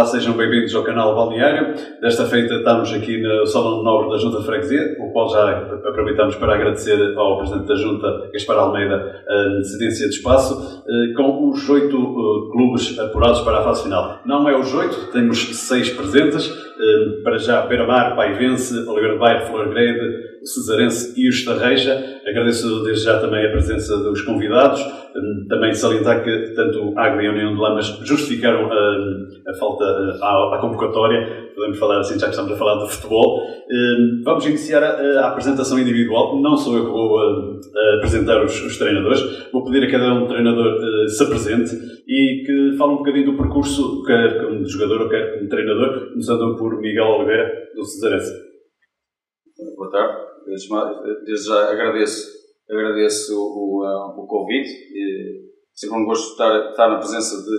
Olá, sejam bem-vindos ao canal Balneário. Desta feita estamos aqui no Salão Nobre da Junta de Freguesia, o qual já aproveitamos para agradecer ao Presidente da Junta, Gaspar Almeida, a cedência de espaço, eh, com os oito eh, clubes apurados para a fase final. Não é os oito, temos seis presentes, eh, para já Beira-Mar, Paivense, Oliveira de Bairro, Flor Grande, Cesarense e o Estarreja. Agradeço desde já também a presença dos convidados. Também salientar que tanto a Água e a União de Lamas justificaram a, a falta à, à, convocatória. Podemos falar assim, já que estamos a falar de futebol. Hum, vamos iniciar a, a apresentação individual. Não sou eu que vou a, apresentar os, os, treinadores. Vou pedir a cada um treinador se apresente e que fale um bocadinho do percurso, quer como jogador ou quer como treinador, começando por Miguel Oliveira, do Cesarense. Boa tarde. Desde já agradeço, agradeço o, o, o convite. E sempre um gosto de estar, estar na presença de,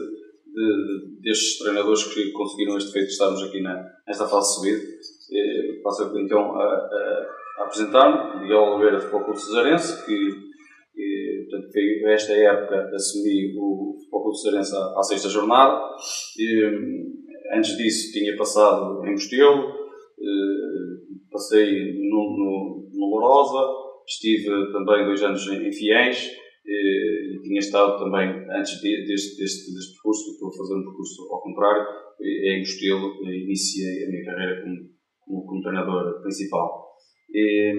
de, destes treinadores que conseguiram este feito de estarmos aqui na, nesta fase de subida. E passo então a, a, a apresentar-me, Miguel Oliveira de Futebol Clube Cesarense, que, portanto, foi esta época assumi o Futebol Clube Cesarense à, à sexta jornada. E, antes disso tinha passado em Mostelo, passei no, no, Lourosa, estive também dois anos em Fiéis e, e tinha estado também, antes de, deste, deste, deste percurso, estou a fazer um percurso ao contrário, em Mostelo, iniciei a minha carreira como, como, como treinador principal. E,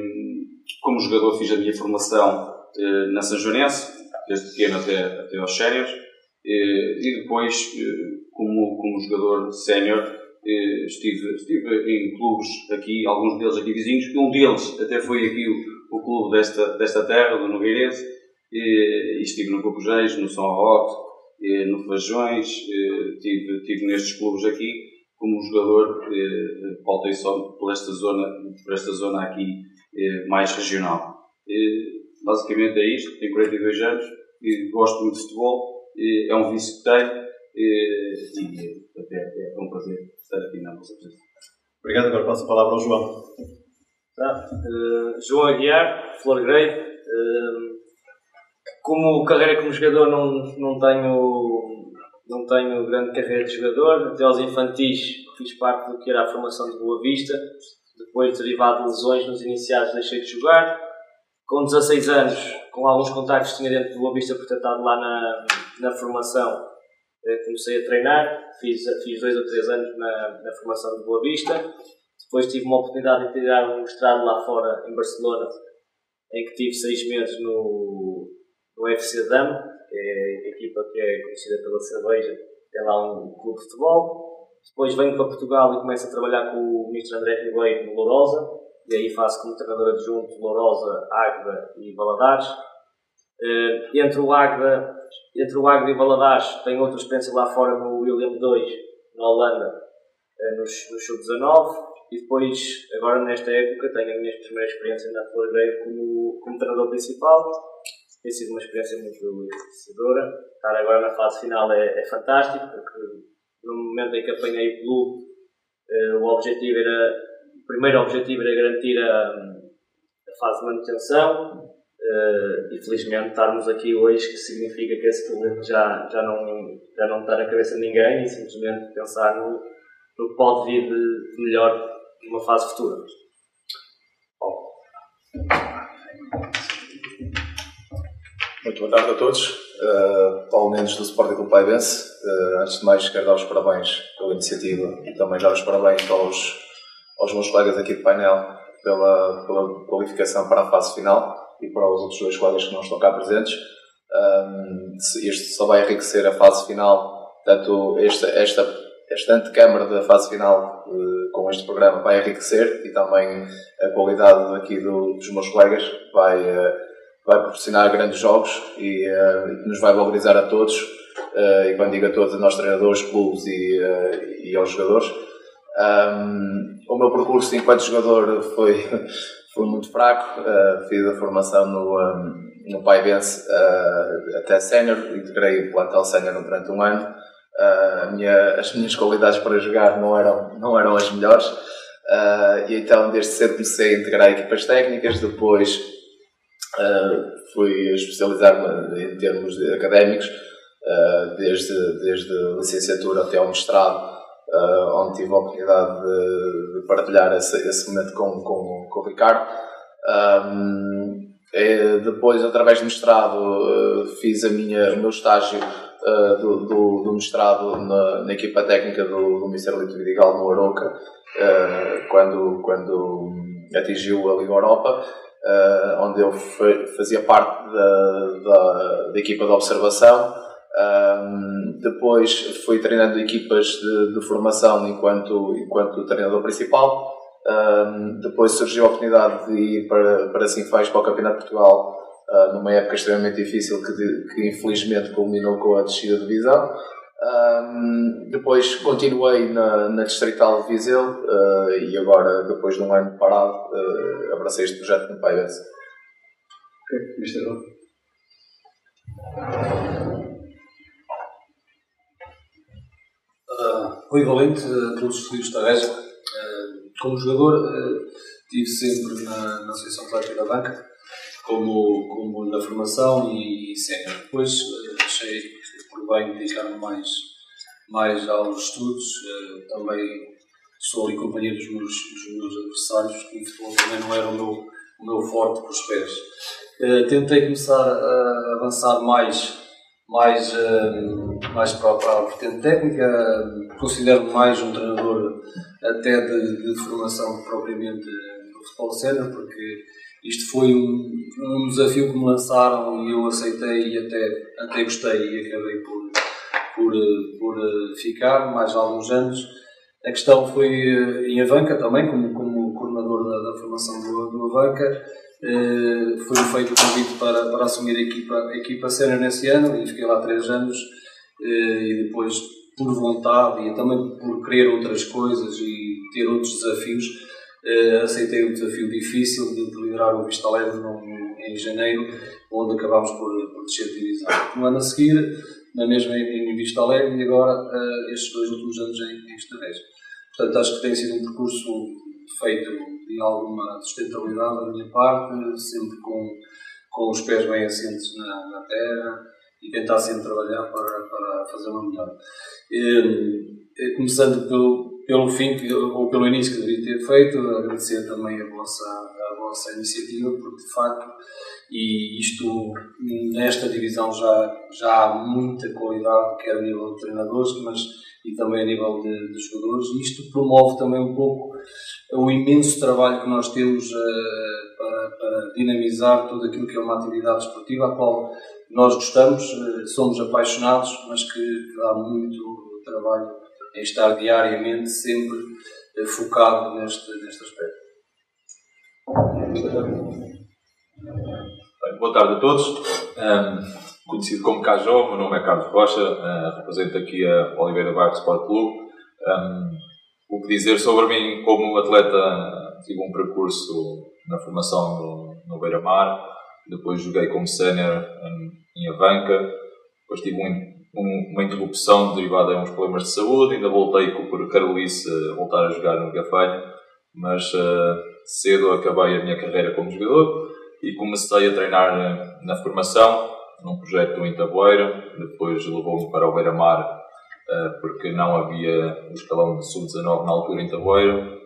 como jogador fiz a minha formação eh, na São Joanense, desde pequeno até, até aos séniores, e depois eh, como, como jogador sénior eh, estive, estive em clubes aqui, alguns deles aqui vizinhos, um deles até foi aqui o, o clube desta, desta terra, do Nogueirense, e, e estive no Cocujeiros, no São Roque, no Fajões, estive, estive nestes clubes aqui como jogador, voltei só por esta zona, por esta zona aqui mais regional. Basicamente é isto, tenho 42 anos gosto muito de futebol, é um vício que tenho é um prazer estar aqui na vossa presença. Obrigado, agora passo a palavra ao João. Tá. Uh, João Aguiar, Flor Grey. Uh, como carreira como jogador não, não tenho não tenho grande carreira de jogador, até aos infantis fiz parte do que era a formação de Boa Vista, depois derivado de lesões nos iniciados deixei de jogar. Com 16 anos, com alguns contactos que tinha dentro de Boa Vista por ter estado lá na, na formação, comecei a treinar, fiz, fiz dois ou três anos na, na formação de Boa Vista, depois tive uma oportunidade de tirar um mestrado lá fora, em Barcelona, em que tive seis meses no, no FC Dam, que é a equipa que é conhecida pela cerveja, tem lá um clube de futebol. Depois venho para Portugal e começo a trabalhar com o Mr. André Ribeiro no Lourosa, e aí faço como treinador adjunto Lourosa, Águeda e Valadares. Uh, entre o Águeda entre o Agro e Valadares, tenho outra experiência lá fora no William 2, na Holanda, eh, nos, no Sub-19. E depois, agora nesta época, tenho a minha primeira experiência na Flor como, como treinador principal. Tem sido uma experiência muito enriquecedora. Estar agora na fase final é, é fantástico, porque no momento em que apanhei o clube, eh, o objetivo era, o primeiro objetivo era garantir a, a fase de manutenção, Uh, e felizmente estarmos aqui hoje, que significa que esse problema já, já, não, já não está na cabeça de ninguém e simplesmente pensar no, no que pode vir de, de melhor numa fase futura. Muito boa tarde a todos. Uh, Paulo Mendes do Sporting Clube Paivense. Uh, antes de mais, quero dar os parabéns pela iniciativa e também dar os parabéns aos, aos meus colegas aqui de painel pela, pela qualificação para a fase final e para os outros dois colegas que não estão cá presentes. Um, este só vai enriquecer a fase final, tanto esta, esta, esta antecâmara da fase final uh, com este programa vai enriquecer e também a qualidade aqui do, dos meus colegas vai, uh, vai proporcionar grandes jogos e, uh, nos vai valorizar a todos. e quando digo a todos, a nós treinadores, clubes e, e aos jogadores. Um, o meu percurso enquanto jogador foi foi muito fraco. Uh, fiz a formação no, um, no Paivense uh, até sénior, integrei o plantel sénior durante um ano. Uh, minha, as minhas qualidades para jogar não eram, não eram as melhores. Uh, e então, desde cedo comecei a integrar equipas técnicas. Depois fui especializar-me em termos académicos, desde, desde a licenciatura até ao mestrado onde tive a oportunidade de, de partilhar esse, esse, momento com, com, com o Ricardo. Um, é, depois, através do mestrado, uh, fiz a minha, o meu estágio uh, do, do, do, mestrado na, na, equipa técnica do, do Ministério Lito Vidigal no Aroca, quando, quando atingiu a Liga Europa. onde eu fazia parte da, da, da equipa de observação um, depois fui treinando equipas de, de, formação enquanto, enquanto treinador principal. Um, depois surgiu a oportunidade de ir para, para Sinfãs para o Campeonato de Portugal uh, numa época extremamente difícil que, de, que infelizmente culminou com a descida de divisão. Um, depois continuei na, na Distrital de Viseu uh, e agora, depois de um ano parado, uh, abracei este projeto no Paivense. Ok, Mr. Uh, Rui Valente, uh, todos os estudos da Reja. Como jogador, uh, estive sempre na, na Associação Atlética da Banca, como, como na formação e, e sénior. Depois uh, achei por bem dedicar-me mais, mais aos estudos. Uh, também sou ali companheiro dos meus, dos meus adversários, o futebol também não era o meu, o meu forte com os pés. Uh, tentei começar a avançar mais mais, uh, mais para, para a vertente técnica, considero mais um treinador até de, de formação propriamente do futebol sénior, porque isto foi um, um desafio que me lançaram e eu aceitei e até, até gostei e acabei por, por, por eh, ficar mais alguns anos. A questão foi eh, em Avanca também, como, como coordenador da, da formação do, do Avanca, eh, foi feito o convite para, para assumir a equipa, a equipa sénior nesse ano e fiquei lá três anos eh, e depois por vontade e também por querer outras coisas e ter outros desafios eh, aceitei o desafio difícil de, de liderar o Vista Alegre em janeiro onde acabámos por, por descer de divisão. No ano a seguir, na mesma em, Vista Alegre e agora estes dois últimos anos em, Estratégia. Portanto, acho que tem sido um percurso feito de alguma sustentabilidade da minha parte, sempre com, com os pés bem assentes na, na terra e tentar sempre trabalhar para, para fazer uma melhor. E, começando pelo, pelo fim, ou pelo início que devia ter feito, agradecer também a vossa, a vossa iniciativa, porque de facto, e isto nesta divisão já, já há muita qualidade, quer a nível de treinadores, mas e também a nível de, de jogadores, e isto promove também um pouco o imenso trabalho que nós temos uh, para, para, dinamizar tudo aquilo que é uma atividade esportiva, a qual nós gostamos, uh, somos apaixonados, mas que, dá muito trabalho em estar diariamente sempre uh, focado neste, neste aspecto. Boa tarde a todos. Um conhecido como Cajó, meu nome é Carlos Rocha, uh, represento aqui a Oliveira Bairro Sport Clube. Um, o que dizer sobre mim como atleta, tive um percurso na formação no, no Beira-Mar, depois joguei como sénior em Avanca, depois tive um, um, uma interrupção derivada de uns problemas de saúde, ainda voltei por Carolice a voltar a jogar no Gafanho, mas uh, cedo acabei a minha carreira como jogador e comecei a treinar na formação num projeto em Taboeira, depois levou-me para o Beira-Mar eh, porque não havia o escalão de sub-19 na altura em Taboeira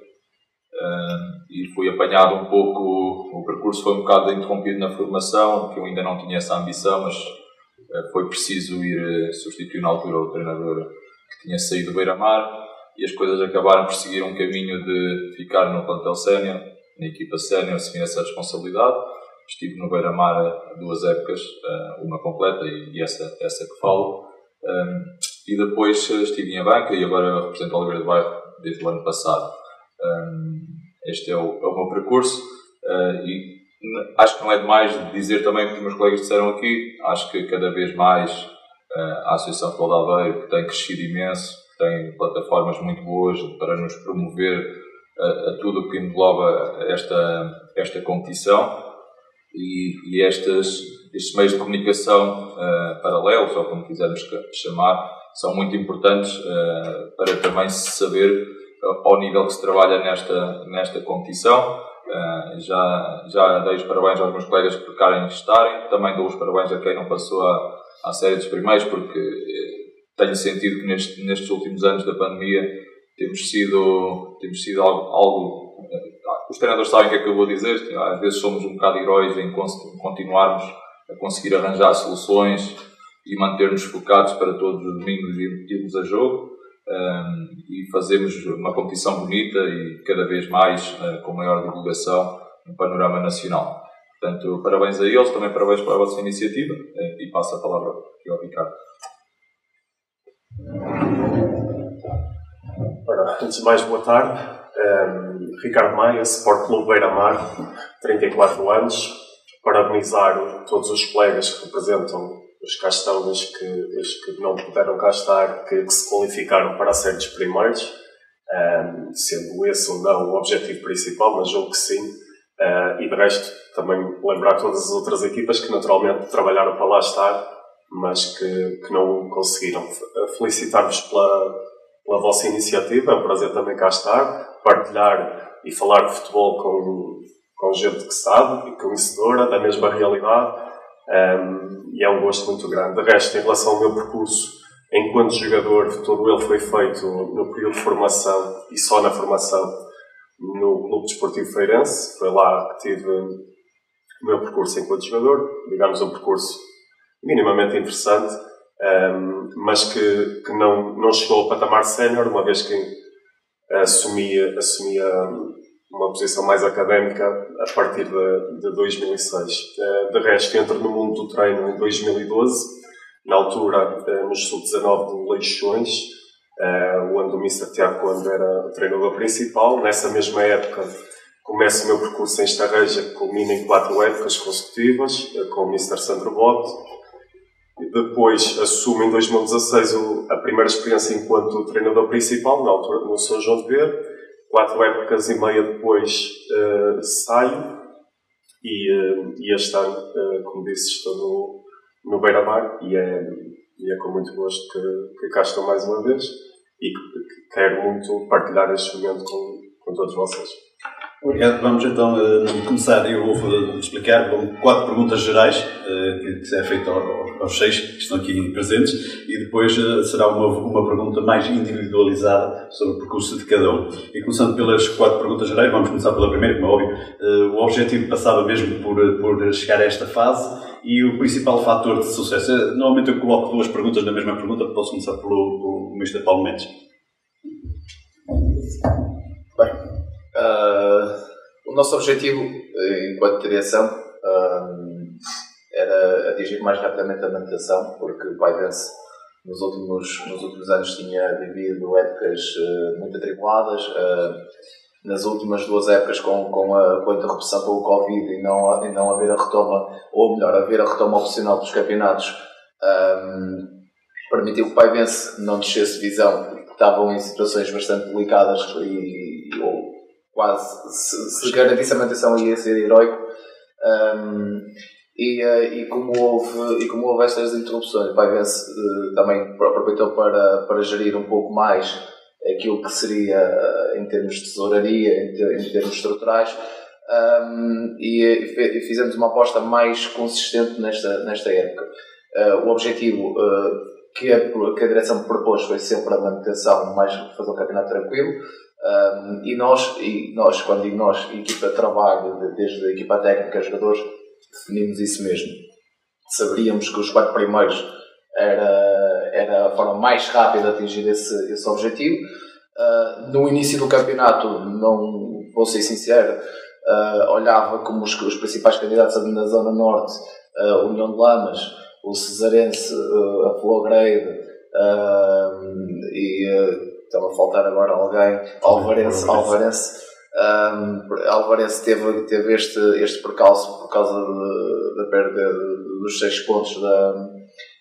eh, e fui apanhado um pouco, o percurso foi um bocado interrompido na formação, que eu ainda não tinha essa ambição, mas eh, foi preciso ir substituir na altura o treinador que tinha saído do Beira-Mar e as coisas acabaram por seguir um caminho de ficar no plantel sénior, na equipa sénior, assumir essa responsabilidade estive no Beira-Mar duas épocas, eh, uma completa e essa, essa que falo. Ehm, e depois eh, estive em banca e agora represento a Oliveira do Bairro desde o ano passado. Este é o, é o meu percurso eh, e acho que não é demais dizer também o que os meus colegas disseram aqui. Acho que cada vez mais a Associação Futebol de Aveiro, que tem crescido imenso, tem plataformas muito boas para nos promover a, a tudo o que engloba esta, esta competição e, e estas, estes meios de comunicação uh, paralelos, ou como quisermos chamar, são muito importantes uh, para também se saber uh, ao nível que se trabalha nesta, nesta competição. já, já dei os parabéns aos meus colegas que querem estarem, também dou os parabéns a quem não passou à, à série dos primeiros, porque tenho sentido que neste, nestes últimos anos da pandemia temos sido, temos sido algo, algo, Os treinadores sabem o que é que eu vou dizer, às vezes somos um bocado heróis em continuarmos a conseguir arranjar soluções e manter-nos focados para todos os domingos irmos a jogo um, e fazermos uma competição bonita e cada vez mais uh, com maior divulgação no panorama nacional. Portanto, parabéns a eles, também parabéns pela vossa iniciativa uh, e passo a palavra aqui ao Ricardo. Ora, antes de mais, boa tarde. Um, Ricardo Maia, Sport Clube Beira Mar, 34 anos. Parabenizar todos os colegas que representam os cá estão, os que, os que não puderam cá estar, que, que se qualificaram para ser dos primeiros, um, sendo esse ou não o objetivo principal, mas julgo que sim. Uh, e de resto, também lembrar todas as outras equipas que naturalmente trabalharam para lá estar, mas que, que não conseguiram. Felicitar-vos pela, pela vossa iniciativa, é um prazer também cá estar, partilhar e falar de futebol com, com gente que sabe e conhecedora da mesma realidade um, e é um gosto muito grande. De resto, em relação ao meu percurso, enquanto jogador, todo ele foi feito no período de formação e só na formação no Clube Desportivo Feirense. Foi lá que tive o meu percurso enquanto jogador, digamos um percurso minimamente interessante, um, mas que, que não, não chegou ao patamar sénior, uma vez que assumia, assumia uma posição mais académica a partir de, de 2006. Eh, de resto, entro no mundo do treino em 2012, na altura eh, nos sub-19 do Leixões, eh, onde o Mr. Tiago Conde era o treinador principal. Nessa mesma época, começo o meu percurso em Estarreja, que culmina em quatro épocas consecutivas, com o Mr. Sandro Bote. Depois assumo em 2016 a primeira experiência enquanto treinador principal, na altura no São João de Ver quatro épocas e meia depois uh, saio e, uh, e este ano, uh, como disse, estou no, no Beira-Mar e é, e é com muito gosto que, que cá estou mais uma vez e que, que quero muito partilhar este momento com, com todos vocês. Obrigado. Vamos então uh, começar. Eu vou explicar com quatro perguntas gerais uh, que, que é feito aos, seis que estão aqui presentes e depois uh, será uma, uma pergunta mais individualizada sobre o percurso de cada um. E começando pelas quatro perguntas gerais, vamos começar pela primeira, como é óbvio. o objetivo passava mesmo por, por chegar a esta fase e o principal fator de sucesso. Normalmente eu coloco duas perguntas na mesma pergunta, posso começar pelo, pelo Mr. Paulo Mendes. Bem, Uh, o nosso objetivo, eh, enquanto direção, uh, era atingir mais rapidamente a manutenção, porque o Paivense nos últimos, nos últimos anos tinha vivido épocas uh, muito atribuladas. nas últimas duas épocas, com, com, a, com a interrupção pelo Covid e não, e não haver a retoma, ou melhor, haver a retoma opcional dos campeonatos, um, permitiu que o Paivense não descesse visão, que estavam em situações bastante delicadas e, quase, se, se garantisse a manutenção ia ser heroico. Um, e, uh, e, como houve, e como houve estas interrupções, o Paivense uh, também aproveitou para, para gerir um pouco mais aquilo que seria uh, em termos de tesouraria, em, ter, em termos estruturais, um, e, e, fizemos uma aposta mais consistente nesta, nesta época. Uh, o objetivo que, a, que a direção propôs foi sempre a manutenção, mais fazer um campeonato tranquilo, um, e, nós, e nós, quando digo nós, equipa de trabalho, desde a equipa técnica, jogadores, definimos isso mesmo. Saberíamos que os quatro primeiros era, era a forma mais rápida de atingir esse, esse objetivo. Uh, no início do campeonato, não vou ser sincero, uh, olhava como os, os principais candidatos na Zona Norte, uh, o União de Lamas, o Cesarense, a Flowgrade e estava a faltar agora alguém, Alvarense, Alvarense, um, Alvarense teve, teve este, este percalço por causa da perda dos seis pontos da,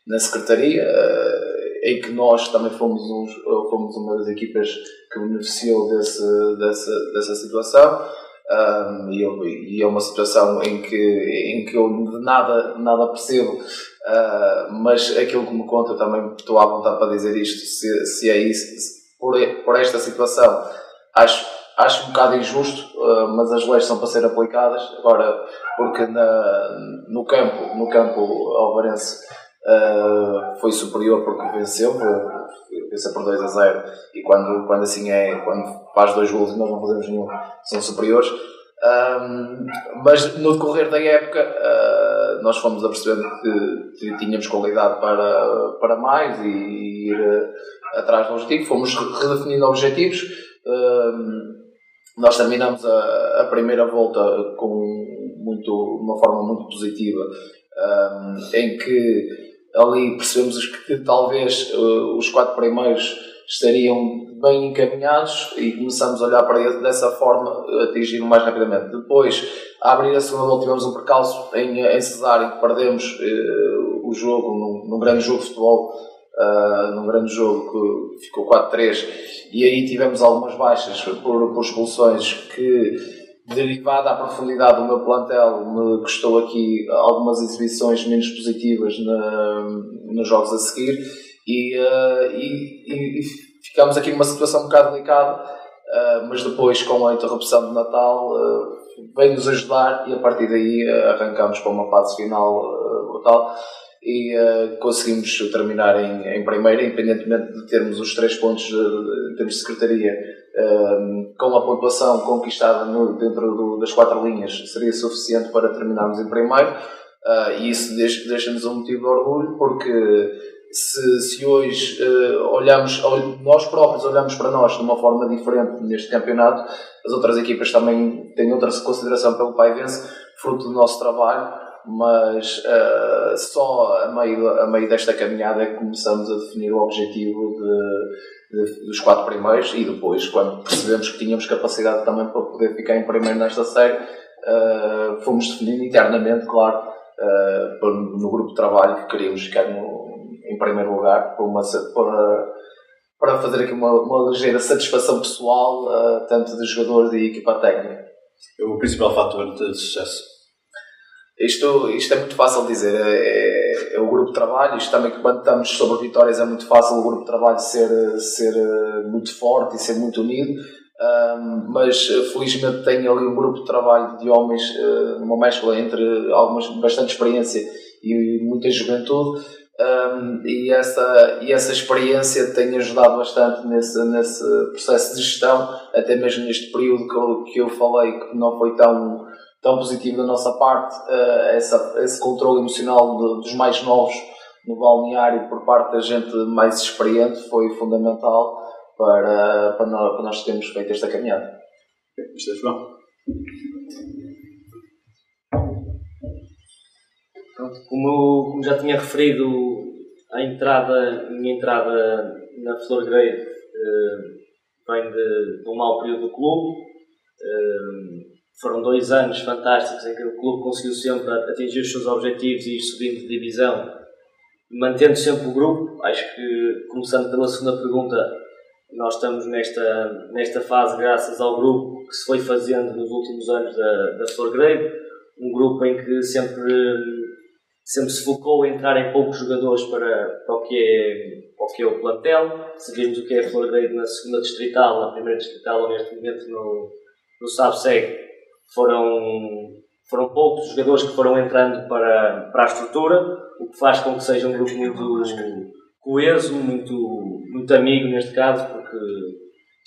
na Secretaria, uh, em que nós também fomos, uns, fomos uma das equipas que beneficiou desse, dessa, dessa situação. Um, e, eu, e, é uma situação em que, em que eu nada, nada percebo, uh, mas aquilo que me conta também estou à vontade para dizer isto, se, se é isso, por, por esta situação. Acho, acho um bocado injusto, uh, mas as leis são para ser aplicadas. Agora, porque na, no campo, no campo Alvarense uh, foi superior porque venceu, vencer por 2 a 0 e quando, quando assim é, quando faz dois gols e nós não fazemos nenhum, são superiores. Um, mas no decorrer da época uh, nós fomos a perceber que, tínhamos qualidade para, para mais e ir atrás do objetivo, fomos redefinindo objetivos. Nós terminamos a, a, primeira volta com muito, uma forma muito positiva, em que ali percebemos que talvez os quatro primeiros estariam bem encaminhados e começamos a olhar para ele dessa forma, atingir mais rapidamente. Depois, a abrir a segunda volta, tivemos um percalço em, em Cesar, em que perdemos uh, o jogo, num, num, grande jogo de futebol, uh, num grande jogo que ficou 4-3, e aí tivemos algumas baixas por, por expulsões que derivada à profundidade do meu plantel, me custou aqui algumas exibições menos positivas na, nos jogos a seguir e, uh, e, e, ficamos aqui numa situação um bocado delicada, uh, mas depois com a interrupção de Natal uh, veio-nos ajudar e a partir daí arrancamos para uma fase final brutal e conseguimos terminar em, em primeira, independentemente de termos os três pontos em termos de secretaria com a pontuação conquistada no, dentro do, das quatro linhas seria suficiente para terminarmos em primeiro. Uh, e isso deixa-nos um motivo de orgulho porque se, se hoje uh, olhamos, nós próprios olhamos para nós de uma forma diferente neste campeonato, as outras equipas também têm outra consideração pelo Pai Vence, fruto do nosso trabalho, mas uh, só a meio, a meio desta caminhada é que começamos a definir o objetivo de, de, dos quatro primeiros e depois, quando percebemos que tínhamos capacidade também para poder ficar em primeiro nesta série, uh, fomos definindo internamente, claro, no grupo de trabalho que queríamos ficar no, em primeiro lugar, para, uma, para, para fazer aqui uma, uma ligeira satisfação pessoal, uh, tanto de jogadores e equipa técnica. O principal fator de sucesso? Isto, isto é muito fácil de dizer, é, é, é, o grupo de trabalho, isto também quando estamos sobre vitórias é muito fácil o grupo de trabalho ser, ser eh, muito forte e ser muito unido, um, mas eh, felizmente tenho ali um grupo de trabalho de homens, uh, uma mescla entre algumas, bastante experiência e muita juventude, um, e, essa, e essa experiência tem ajudado bastante nesse, nesse processo de gestão, até mesmo neste período que eu, que eu falei que não foi tão, tão positivo da nossa parte, uh, essa, esse controle emocional de, dos mais novos no balneário por parte da gente mais experiente foi fundamental para, para, nós, para nós termos feito esta caminhada. Isto é. Pronto, como, como já tinha referido, a entrada, a minha entrada na Flor Grade uh, vem de, de, um mau período do clube. Foram dois anos fantásticos em que o clube conseguiu sempre atingir os seus objetivos e ir subindo de divisão, mantendo sempre o grupo. Acho que, começando pela segunda pergunta, nós estamos nesta, nesta fase graças ao grupo que se foi fazendo nos últimos anos da, da Flor Grade, um grupo em que sempre sempre se focou em entrar em poucos jogadores para, para, o, que é, para o que é o plantel. Sabemos o que é a Flor Grade na segunda distrital, na primeira distrital, neste momento no, no SABSEG, foram, foram poucos jogadores que foram entrando para, para a estrutura, o que faz com que seja um grupo muito coeso, muito, muito amigo neste caso, porque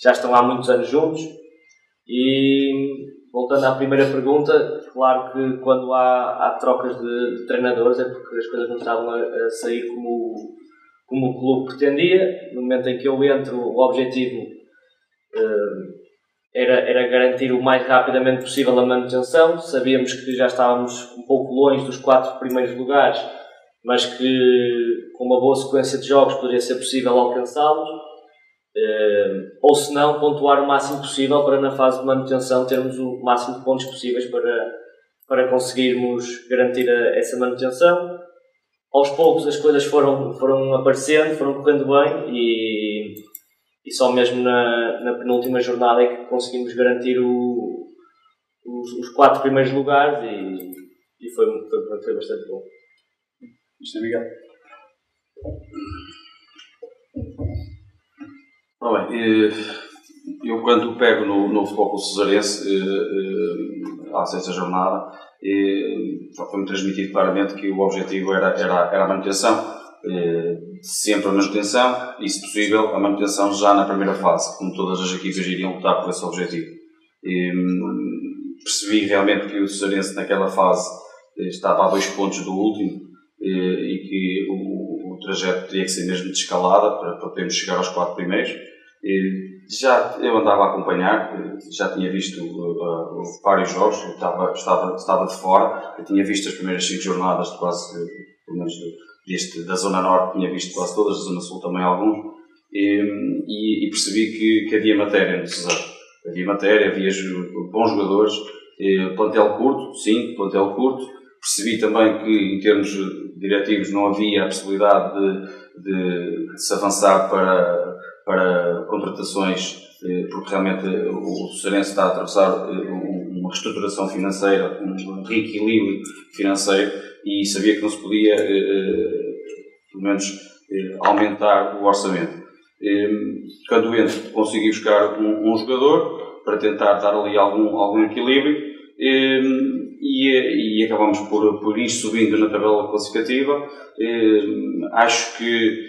já estão há muitos anos juntos. E voltando à primeira pergunta, claro que quando há, há trocas de, de, treinadores é porque as coisas não estavam a, a, sair como, como o clube pretendia. No momento em que eu entro, o objetivo uh, era, era garantir o mais rapidamente possível a manutenção. Sabíamos que já estávamos um pouco longe dos quatro primeiros lugares, mas que com uma boa sequência de jogos poderia ser possível alcançá-los. Uh, ou se não, pontuar o máximo possível para na fase de manutenção termos o máximo de pontos possíveis para, para conseguirmos garantir a, essa manutenção. Aos poucos as coisas foram, foram aparecendo, foram correndo bem e, e só mesmo na, na penúltima jornada é que conseguimos garantir o, os, os quatro primeiros lugares e, e foi, foi, foi bastante bom. Isto é Miguel. Ora bem, eu quando pego no, no futebol cesarense, eh, eh, à sexta jornada, foi-me transmitido claramente que o objetivo era, era, era a manutenção. Sempre a manutenção e, se possível, a manutenção já na primeira fase, como todas as equipas iriam lutar por esse objetivo. percebi realmente que o Cesarense naquela fase estava a dois pontos do último e que o, o trajeto teria que ser mesmo de escalada para, para podermos chegar aos quatro primeiros. Já eu andava a acompanhar, já tinha visto uh, vários jogos, estava, estava, estava de fora, eu tinha visto as primeiras cinco jornadas de quase, pelo menos deste, da Zona Norte, tinha visto quase todas, da Zona Sul também alguns, e, e, e percebi que, que, havia matéria no Cesar. Havia matéria, havia bons jogadores, e, plantel curto, sim, plantel curto. Percebi também que, em termos diretivos, não havia a possibilidade de, de, de se avançar para para contratações, porque realmente o Cearense está a atravessar uma reestruturação financeira, um reequilíbrio financeiro e sabia que não se podia, eh, pelo menos, aumentar o orçamento. Quando entro, consegui buscar um, um jogador para tentar dar ali algum, algum equilíbrio e, e acabamos por, por ir subindo na tabela classificativa. Acho que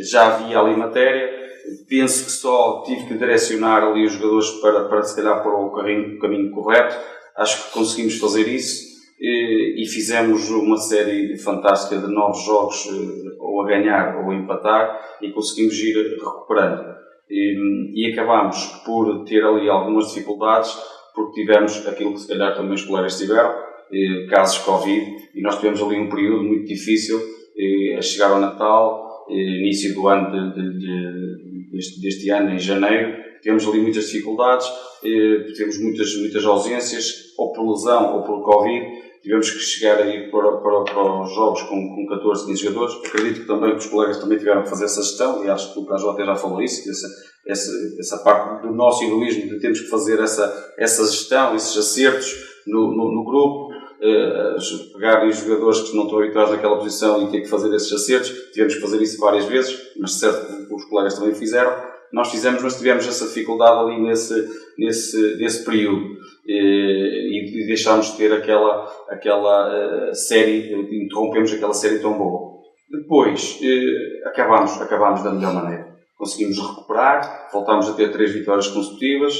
já havia ali matéria penso que só tive que direcionar ali os jogadores para, para se calhar para o caminho, o caminho correto. Acho que conseguimos fazer isso e, fizemos uma série fantástica de novos jogos, eh, ou a ganhar ou a empatar, e conseguimos ir recuperando. E, e acabámos por ter ali algumas dificuldades, porque tivemos aquilo que se calhar também os colegas tiveram, eh, casos Covid, e nós tivemos ali um período muito difícil eh, a chegar ao Natal, início do ano de, de, de deste, deste ano, em janeiro, tivemos ali muitas dificuldades, tivemos muitas, muitas ausências, ou por lesão ou por Covid, tivemos que chegar aí para, para, para os jogos com, com 14, 15 jogadores. Acredito que também os colegas também tiveram que fazer essa gestão, e acho que o Cajó até já falou isso, essa, essa, essa parte do nosso egoísmo de termos que fazer essa, essa gestão, esses acertos no, no, no grupo, uh, pegar os jogadores que não estão habituados naquela posição e ter que fazer esses acertos. Tivemos que fazer isso várias vezes, mas certo que os colegas também fizeram. Nós fizemos, mas tivemos essa dificuldade ali nesse, nesse, nesse período. E, e deixámos de ter aquela, aquela uh, série, interrompemos aquela série tão boa. Depois, uh, acabámos, acabámos da melhor maneira. Conseguimos recuperar, voltámos a ter três vitórias consecutivas,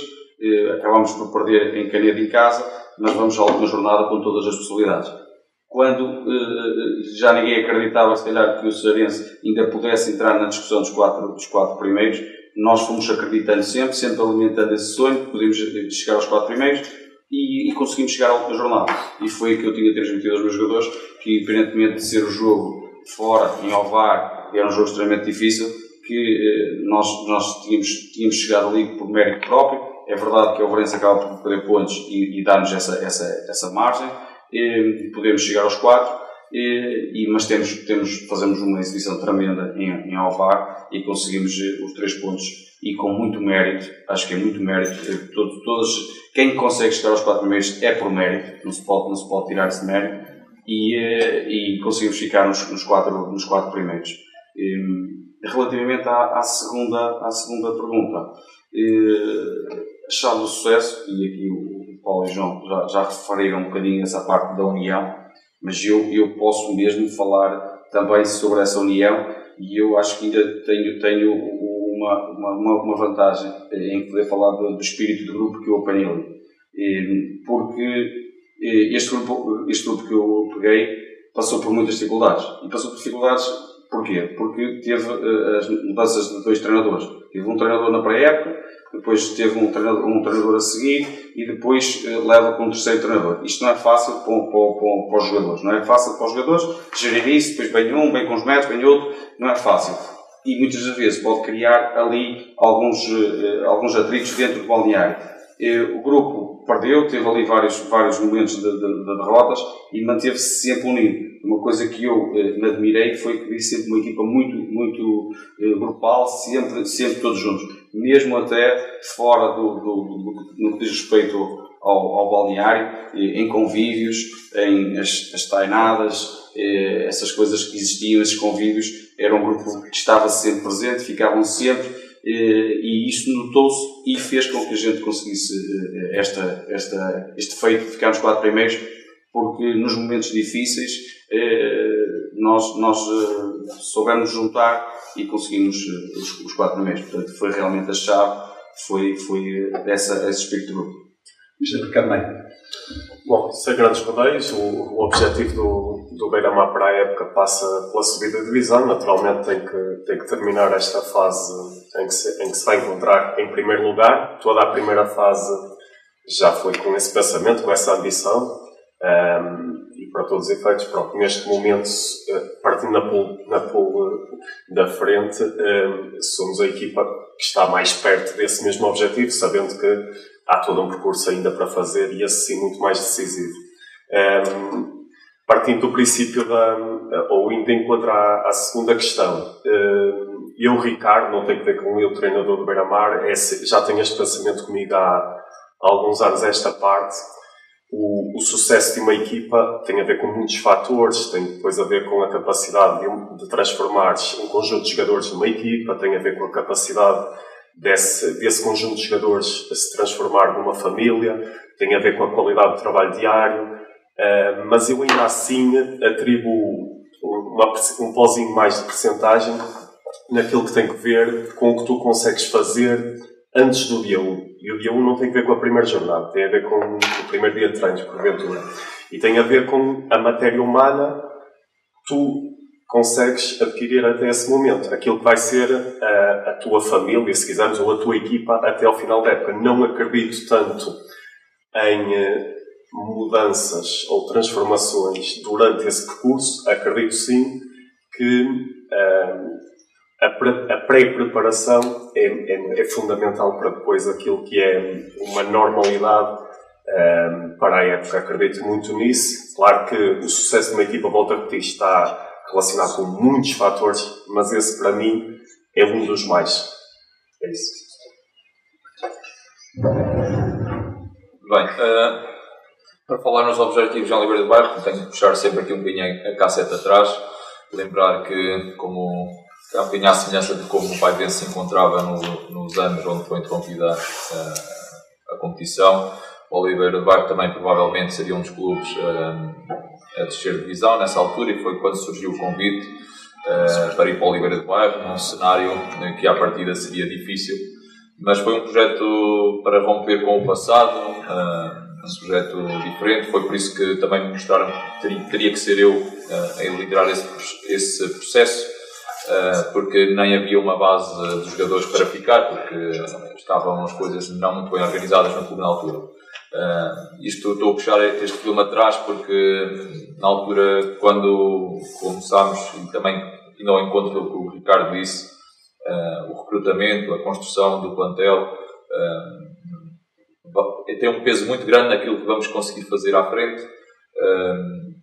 acabámos por perder em Canedo em casa, mas vamos à última jornada com todas as possibilidades. Quando já ninguém acreditava, se calhar, que o Cearense ainda pudesse entrar na discussão dos quatro, dos quatro primeiros, nós fomos acreditando sempre, sempre alimentando esse sonho, podíamos chegar aos quatro primeiros e, e conseguimos chegar à última jornada. E foi o que eu tinha transmitido aos meus jogadores, que independentemente de ser o jogo fora, em Ovar, era um jogo extremamente difícil, que uh, nós, nós tínhamos, tínhamos chegado ali por mérito próprio, é verdade que o Ovarense acaba por perder pontos e, e dar-nos essa, essa, essa margem, e podemos chegar aos quatro, e, mas temos, temos, fazemos uma exibição tremenda em, em Alvar e conseguimos eh, os três pontos e com muito mérito, acho que é muito mérito, eh, todos, todos, quem consegue chegar aos quatro primeiros é por mérito, não se pode, não se pode tirar esse mérito e, eh, e conseguimos ficar nos, nos, quatro, nos quatro primeiros. Relativamente à, à, segunda, à segunda pergunta, achado o sucesso, e aqui o Paulo e João já, já referiram um bocadinho essa parte da união, mas eu, eu posso mesmo falar também sobre essa união e eu acho que ainda tenho, tenho uma, uma, uma vantagem em poder falar do, do espírito de grupo que eu apanhei ali. Porque este grupo, este grupo que eu peguei passou por muitas dificuldades. E passou por dificuldades porquê? Porque teve uh, as mudanças de dois treinadores. Teve um treinador na pré-época, depois teve um treinador, um treinador a seguir e depois uh, leva com um terceiro treinador. Isto não é fácil para, para, para, para, os jogadores. Não é fácil para os jogadores gerir isso, depois vem um, vem com os médicos, vem outro. Não é fácil. E muitas das vezes pode criar ali alguns, uh, alguns atritos dentro do balneário. O grupo perdeu, teve ali vários, vários momentos de, de, de derrotas e manteve-se sempre unido. Uma coisa que eu me admirei foi que vi sempre uma equipa muito, muito grupal, sempre, sempre todos juntos mesmo até fora do, do, do, no que diz respeito ao, ao balneário, em convívios, em as, as tainadas, eh, essas coisas que existiam, esses convívios, era um grupo que estava sempre presente, ficavam sempre, eh, e isso notou-se e fez com que a gente conseguisse eh, esta, esta, este feito de ficar nos quatro primeiros, porque nos momentos difíceis nós, nós soubemos juntar e conseguimos os, os quatro meses. Portanto, foi realmente a chave, foi, foi essa, esse espírito grupo. Mr. Carmem. Bom, sem grandes rodeios, o, o objetivo do, do Beira-Mar para a época passa pela subida de divisão. Naturalmente tem que, tem que terminar esta fase em que, se, em que se vai encontrar em primeiro lugar. Toda a primeira fase já foi com esse pensamento, com essa ambição. Um, e para todos os efeitos, pronto, neste momento, eh, partindo na pool, na pool da frente, um, somos a equipa que está mais perto desse mesmo objetivo, sabendo que há todo um percurso ainda para fazer e esse sim muito mais decisivo. Um, partindo do princípio da, ou indo em contra à, segunda questão, um, eu, Ricardo, não tem que ver com o treinador do Beira-Mar, é, já tenho este pensamento comigo há, há alguns anos esta parte, o, o, sucesso de uma equipa tem a ver com muitos fatores, tem depois a ver com a capacidade de, de transformar um conjunto de jogadores numa equipa, tem a ver com a capacidade desse, desse conjunto de jogadores se transformar numa família, tem a ver com a qualidade do trabalho diário, uh, mas eu ainda assim atribuo uma, um pozinho mais de percentagem naquilo que tem que ver com o que tu consegues fazer antes do dia 1. E o dia 1 não tem a ver com a primeira jornada, tem a ver com o primeiro dia de treinos, porventura. E tem a ver com a matéria humana tu consegues adquirir até esse momento. Aquilo que vai ser a, a, tua família, se quisermos, ou a tua equipa até ao final da época. Não acredito tanto em eh, mudanças ou transformações durante esse percurso. Acredito sim que eh, a pré-preparação é, é, é, fundamental para depois aquilo que é uma normalidade um, para a época. Acredito muito nisso. Claro que o sucesso de uma equipa, volta a repetir, está relacionado com muitos fatores, mas esse para mim é um dos mais. É isso. Bem, uh, para falar nos objetivos de Oliveira do Bairro, tenho que puxar sempre aqui um bocadinho a cassete atrás, lembrar que, como é um bocadinho à semelhança de como o Pai se encontrava no, nos anos onde foi interrompida uh, a competição, o Oliveira do Bairro também provavelmente seria um dos clubes uh, a descer divisão nessa altura e foi quando surgiu o convite uh, para ir para o Oliveira do Bairro, num cenário que à partida seria difícil, mas foi um projeto para romper com o passado, uh, um projeto diferente, foi por isso que também me mostraram que teria, que ser eu uh, a liderar esse, esse processo, porque nem havia uma base de jogadores para ficar, porque estavam as coisas não muito bem organizadas no clube na altura. Uh, isto estou a puxar este filme atrás porque na altura quando começámos e também indo ao encontro do que o Ricardo disse uh, o recrutamento, a construção do plantel uh, tem um peso muito grande naquilo que vamos conseguir fazer à frente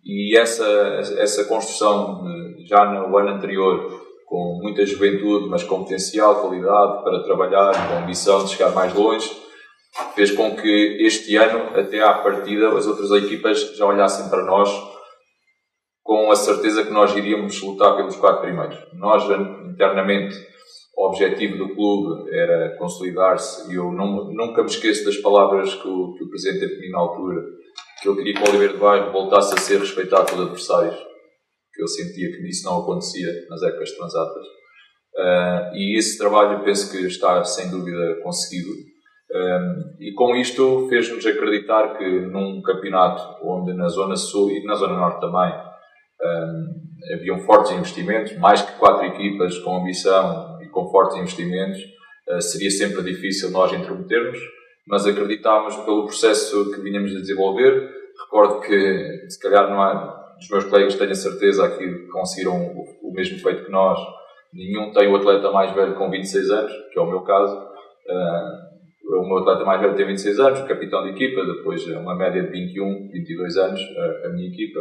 e essa, essa construção já no ano anterior com muita juventude mas com potencial, qualidade para trabalhar, com ambição de chegar mais longe fez com que este ano, até à partida, as outras equipas já olhassem para nós com a certeza que nós iríamos lutar pelos quatro primeiros. Nós, internamente, o objetivo do clube era consolidar-se e eu não, nunca me esqueço das palavras que o, que o Presidente teve na altura, que eu queria que o Oliveira de Bairro voltasse a ser respeitado pelos adversários, que eu sentia que isso não acontecia nas épocas transatas. Uh, e esse trabalho penso que está sem dúvida conseguido um, e com isto fez-nos acreditar que num campeonato onde na Zona Sul e na Zona Norte também um, haviam fortes investimentos, mais que quatro equipas com ambição e com fortes investimentos, uh, seria sempre difícil nós intermetermos, mas acreditámos pelo processo que vinhamos a desenvolver. Recordo que, se calhar, não há dos meus colegas, tenho certeza, aqui conseguiram o, o mesmo feito que nós. Nenhum tem o atleta mais velho com 26 anos, que é o meu caso. Uh, o meu atleta mais velho tem 26 anos, capitão de equipa, depois uma média de 21, 22 anos, a, a minha equipa.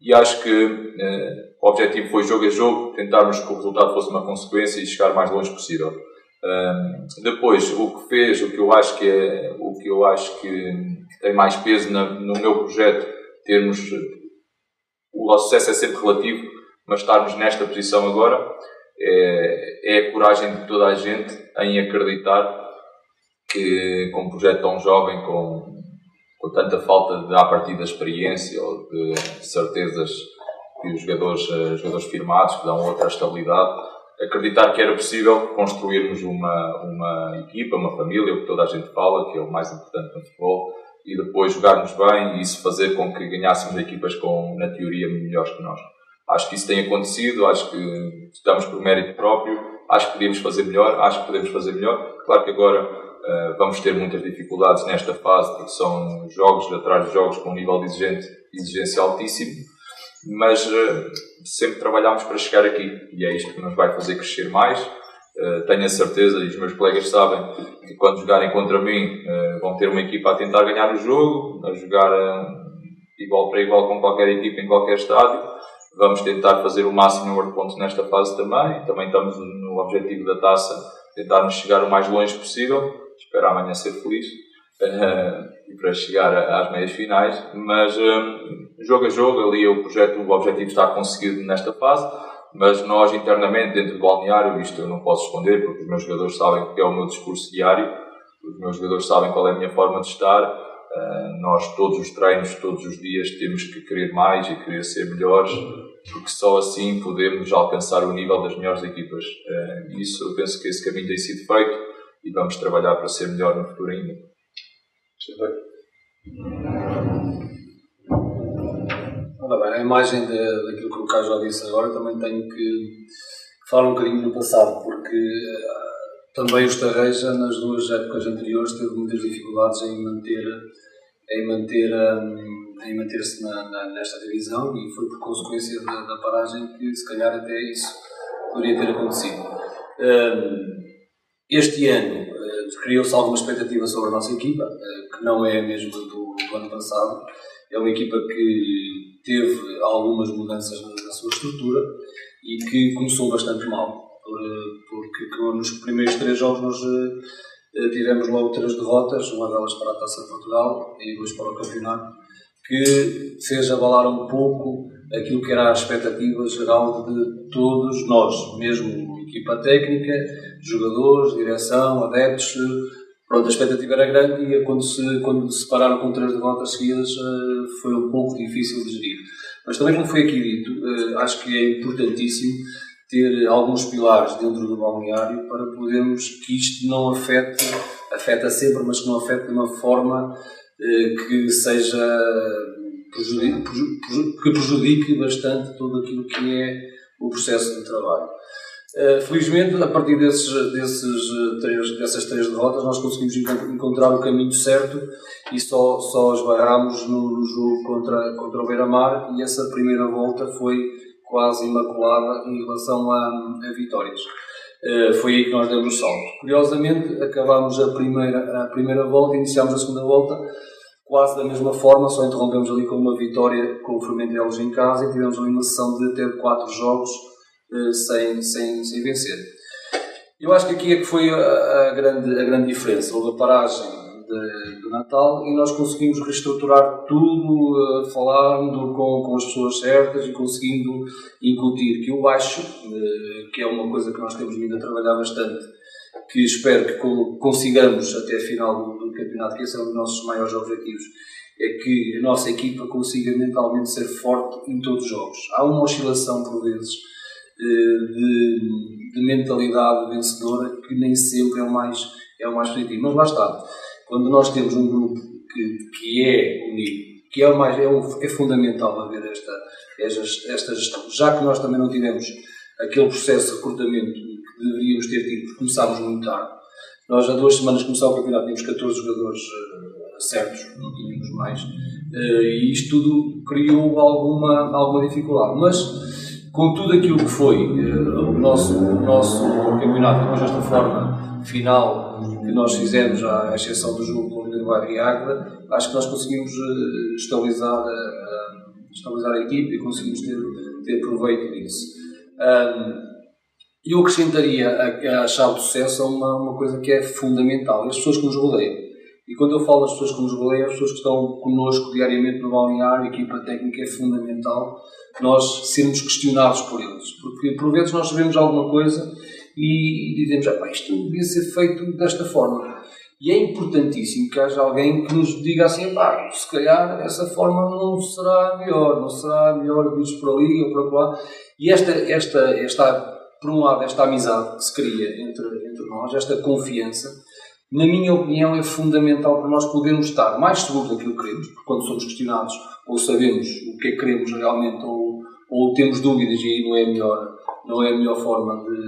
E acho que eh, o objetivo foi jogo a jogo, tentarmos que o resultado fosse uma consequência e chegar mais longe possível. Depois, o que fez, o que eu acho que é, o que eu acho que, que tem mais peso na, no meu projeto, termos o sucesso é sempre relativo, mas estarmos nesta posição agora é, é a coragem de toda a gente em acreditar que com um projeto tão jovem, com, com tanta falta de à partida experiência ou de certezas que os jogadores, uh, jogadores firmados, que dão outra estabilidade. Acreditar que era possível construirmos uma, uma equipa, uma família, o que toda a gente fala, que é o mais importante no futebol, e depois jogarmos bem e isso fazer com que ganhássemos equipas com, na teoria, melhores que nós. Acho que isso tem acontecido, acho que estamos por mérito próprio, acho que podíamos fazer melhor, acho que podemos fazer melhor. Claro que agora Uh, vamos ter muitas dificuldades nesta fase, porque são jogos atrás de jogos com um nível de exigente, exigência altíssimo, mas uh, sempre trabalhamos para chegar aqui e é isto que nos vai fazer crescer mais. Uh, tenho a certeza, e os meus colegas sabem, que quando jogarem contra mim vão ter uma equipa a tentar ganhar o jogo, a jogar igual para igual com qualquer equipa em qualquer estádio. Vamos tentar fazer o máximo número de pontos nesta fase também. Também estamos no objetivo da taça, tentarmos chegar o mais longe possível espero amanhã ser feliz uh, e para chegar às meias finais. Mas um, jogo a jogo, ali o projeto, o objetivo está conseguido nesta fase. Mas nós internamente, dentro do balneário, isto eu não posso esconder porque os meus jogadores sabem que é o meu discurso diário, os meus jogadores sabem qual é a minha forma de estar. Uh, nós, todos os treinos, todos os dias, temos que querer mais e querer ser melhores, porque só assim podemos alcançar o nível das melhores equipas. Isso, eu penso que esse caminho tem sido feito e vamos trabalhar para ser melhor no futuro ainda. Ora bem, a imagem de, daquilo que o Carlos já disse agora também tenho que falar um bocadinho do passado, porque uh, também o Estarreja, nas duas épocas anteriores, teve muitas dificuldades em manter em manter um, em manter-se na, na, nesta divisão e foi por consequência da, da, paragem que se calhar até isso poderia ter acontecido. Um, este ano uh, criou-se alguma expectativa sobre a nossa equipa, uh, que não é a mesma do, do, ano passado. É uma equipa que teve algumas mudanças na, na sua estrutura e que começou bastante mal, por, porque nos primeiros três jogos nós tivemos logo três derrotas, uma delas para a Taça de Portugal e duas para o campeonato, que fez abalar um pouco aquilo que era a expectativa geral de todos nós, mesmo equipa técnica, jogadores, direção, adeptos. Pronto, a expectativa era grande e quando se, quando se pararam com três derrotas seguidas eh, foi um pouco difícil de gerir. Mas também, como foi aqui dito, eh, acho que é importantíssimo ter alguns pilares dentro do balneário para podermos que isto não afete, afeta sempre, mas que não afete de uma forma eh, que seja que prejudique bastante todo aquilo que é o processo de trabalho. Eh, felizmente, a partir desses, desses eh, três, dessas três derrotas, nós conseguimos encontrar o caminho certo e só, só esbarramos no, jogo contra, contra o Beira-Mar e essa primeira volta foi quase imaculada em relação a, a vitórias. Uh, foi aí que nós demos o salto. Curiosamente, acabámos a primeira, a primeira volta, iniciámos a segunda volta quase da mesma forma, só interrompemos ali com uma vitória com o Fermentelos em casa e tivemos ali uma sessão de ter quatro jogos eh, sem, sem, sem vencer. Eu acho que aqui é que foi a, a grande, a grande diferença. Houve a paragem de, Natal e nós conseguimos reestruturar tudo, uh, falando com, com as pessoas certas e conseguindo incutir. Que eu acho uh, que é uma coisa que nós temos vindo a trabalhar bastante, que espero que consigamos até a final do, do campeonato, que esse é um dos nossos maiores objetivos, é que a nossa equipa consiga mentalmente ser forte em todos os jogos. Há uma oscilação por vezes eh, de, de, mentalidade vencedora que nem sempre é o mais, é o mais positivo. Mas lá está, quando nós temos um grupo que, que é unido, que é, o mais, é, o, é fundamental haver esta, esta, gestão, já que nós também não tivemos aquele processo de recrutamento que deveríamos ter tido, porque começámos muito tarde. Nós, há duas semanas começou o campeonato, tínhamos 14 jogadores uh, certos, não tínhamos mais, uh, e isto tudo criou alguma, alguma dificuldade. Mas com tudo aquilo que foi uh, o, nosso, o nosso campeonato, depois desta forma final que nós fizemos, à exceção do jogo com o Uruguai e Águeda, acho que nós conseguimos uh, estabilizar, uh, estabilizar a equipe e conseguimos ter, ter proveito disso. Um, eu acrescentaria a, a chave de sucesso a uma, uma coisa que é fundamental, as pessoas que nos rodeiam. E quando eu falo das pessoas que nos rodeiam, as pessoas que estão connosco diariamente no balneário, a equipa técnica é fundamental nós sermos questionados por eles. Porque por vezes nós sabemos alguma coisa e dizemos, ah, isto devia ser feito desta forma. E é importantíssimo que haja alguém que nos diga assim, pá, se calhar essa forma não será melhor, não será melhor visto por ali ou por lá. E esta, esta, esta, por um lado, esta amizade que se cria entre, entre nós, esta confiança, na minha opinião, é fundamental para nós podermos estar mais seguros daquilo que queremos, porque quando somos questionados ou sabemos o que é que queremos realmente ou, ou temos dúvidas e aí não é a melhor, não é a melhor forma de,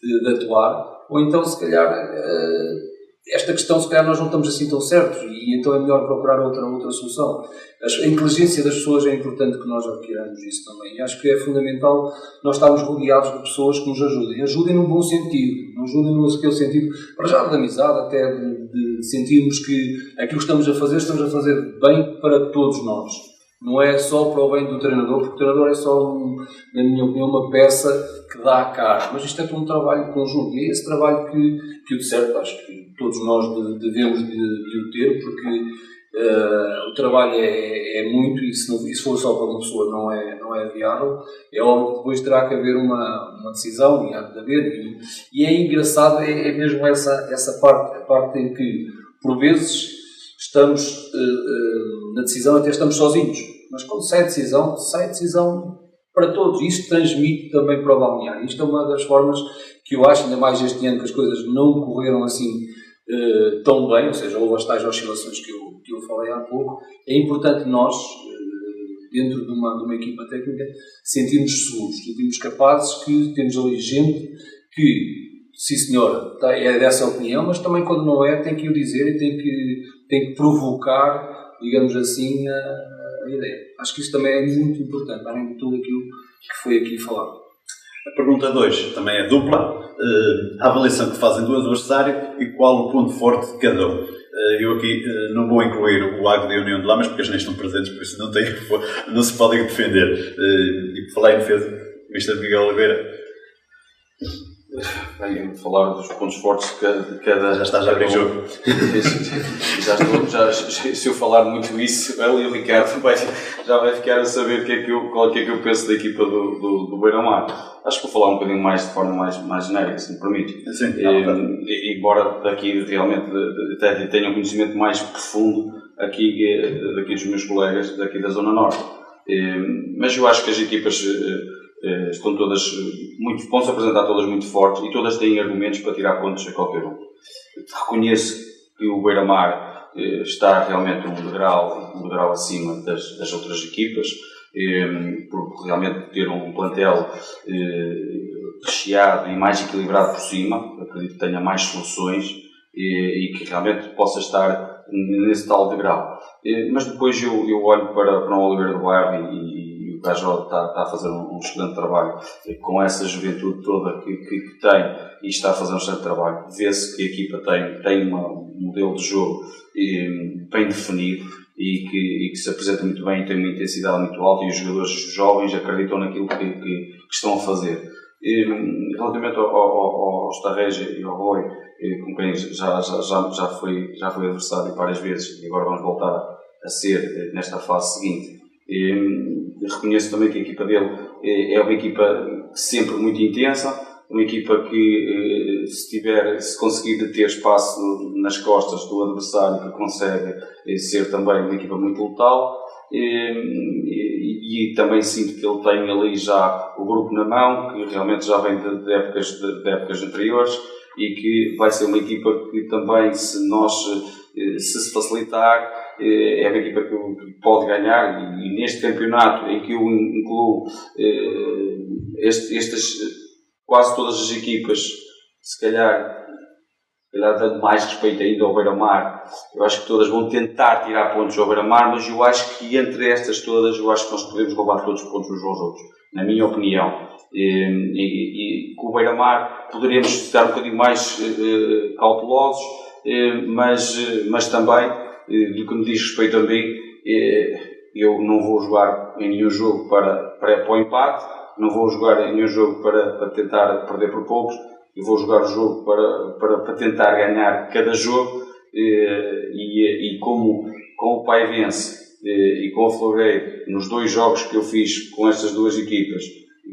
de, de atuar, ou então se calhar uh, esta questão, se calhar, nós não estamos assim tão certos e então é melhor procurar outra, outra solução. A inteligência das pessoas é importante que nós adquiramos isso também. Acho que é fundamental nós estarmos rodeados de pessoas que nos ajudem. Ajudem num bom sentido, não ajudem naquele sentido, para já de amizade, até de, de sentirmos que aquilo que estamos a fazer, estamos a fazer bem para todos nós. Não é só o bem do treinador, porque o treinador é só, na minha opinião, uma peça que dá a cara. Mas isto é um trabalho conjunto. E é esse trabalho que, que de certo, acho que todos nós devemos de, de o ter, porque uh, o trabalho é, é muito e se, não, e se for só para uma pessoa não é, não é viável. É óbvio que depois terá que haver uma, uma decisão e há de haver. E, e é engraçado, é, é, mesmo essa, essa parte, a parte em que, por vezes, estamos uh, uh, na decisão, até estamos sozinhos. Mas quando sai a decisão, sai a decisão para todos. Isso transmite também para o balneário. Isto é uma das formas que eu acho, ainda mais este ano, que as coisas não correram assim uh, tão bem, ou seja, houve as tais oscilações que eu, que eu falei há pouco. É importante nós, uh, dentro de uma, de uma equipa técnica, sentirmos seguros, sentirmos capazes que temos ali gente que sim senhora, tá, é dessa opinião, mas também quando não é tem que o dizer e tem que, tem que provocar, digamos assim, a, a ideia. Acho que isso também é muito importante, além de tudo aquilo que foi aqui falado. A pergunta 2 também é dupla. Uh, a avaliação que fazem do adversário e qual o ponto forte de cada um. Uh, eu aqui uh, não vou incluir o Água de União de Lamas porque eles nem estão presentes, por isso não, tem, não se podem defender. e falar em defesa, Mr. Miguel Oliveira. Bem, falar dos pontos fortes de cada. Já está já em jogo. já estou, já, se eu falar muito isso, ele e o Ricardo vai, já vai ficar a saber que é que eu, qual é que, eu penso da equipa do, do, do Beira-Mar. Acho que vou falar um bocadinho mais de forma mais, mais genérica, se me permite. Sim, e, embora daqui realmente até tenha um conhecimento mais profundo aqui, eh, daqui dos meus colegas daqui da Zona Norte. Mas eu acho que as equipas eh, eh, estão todas eh, muito, vão se apresentar todas muito fortes e todas têm argumentos para tirar pontos a qualquer um. Reconheço que o Beira-Mar eh, está realmente um degrau, um degrau acima das, das outras equipas, por realmente ter um plantel recheado e mais equilibrado por cima, acredito que tenha mais soluções e, que realmente possa estar nesse tal degrau. Mas depois eu, eu olho para, para o Oliveira do Bairro e, Está, está, a fazer um, um, excelente trabalho com essa juventude toda que, que, que, tem e está a fazer um excelente trabalho. Vê-se que a equipa tem, tem uma, um modelo de jogo e, bem definido e que, e que, se apresenta muito bem e tem uma intensidade muito alta e os jogadores jovens acreditam naquilo que, que estão a fazer. E, relativamente ao, ao, ao Starreja e ao Roy, com quem já, já, já, já, foi, já foi adversário várias vezes e agora vamos voltar a ser eh, nesta fase seguinte, e, reconheço também que a equipa dele é, é uma equipa sempre muito intensa, uma equipa que, eh, se tiver, se conseguir ter espaço nas costas do adversário, que consegue eh, ser também uma equipa muito letal. E, e, e, também sinto que ele tem ali já o grupo na mão, que realmente já vem de, de épocas, de, de épocas anteriores e que vai ser uma equipa que também, se nós eh, se se facilitar, é uma equipa que pode ganhar e, neste campeonato em que eu incluo eh, este, estas quase todas as equipas, se calhar, se calhar dando mais respeito ainda ao Beira-Mar, eu acho que todas vão tentar tirar pontos ao Beira-Mar, mas eu acho que entre estas todas, eu acho que nós podemos roubar todos os pontos uns aos outros, na minha opinião. E, e, e com o Beira-Mar poderíamos estar um bocadinho mais eh, cautelosos, eh, mas, mas também do que me diz respeito a mim, eu não vou jogar em nenhum jogo para, para, para o empate, não vou jogar em nenhum jogo para, para tentar perder por poucos, eu vou jogar o jogo para, para, para tentar ganhar cada jogo e, e como, como o Pai vence e com o Floreiro, nos dois jogos que eu fiz com estas duas equipas,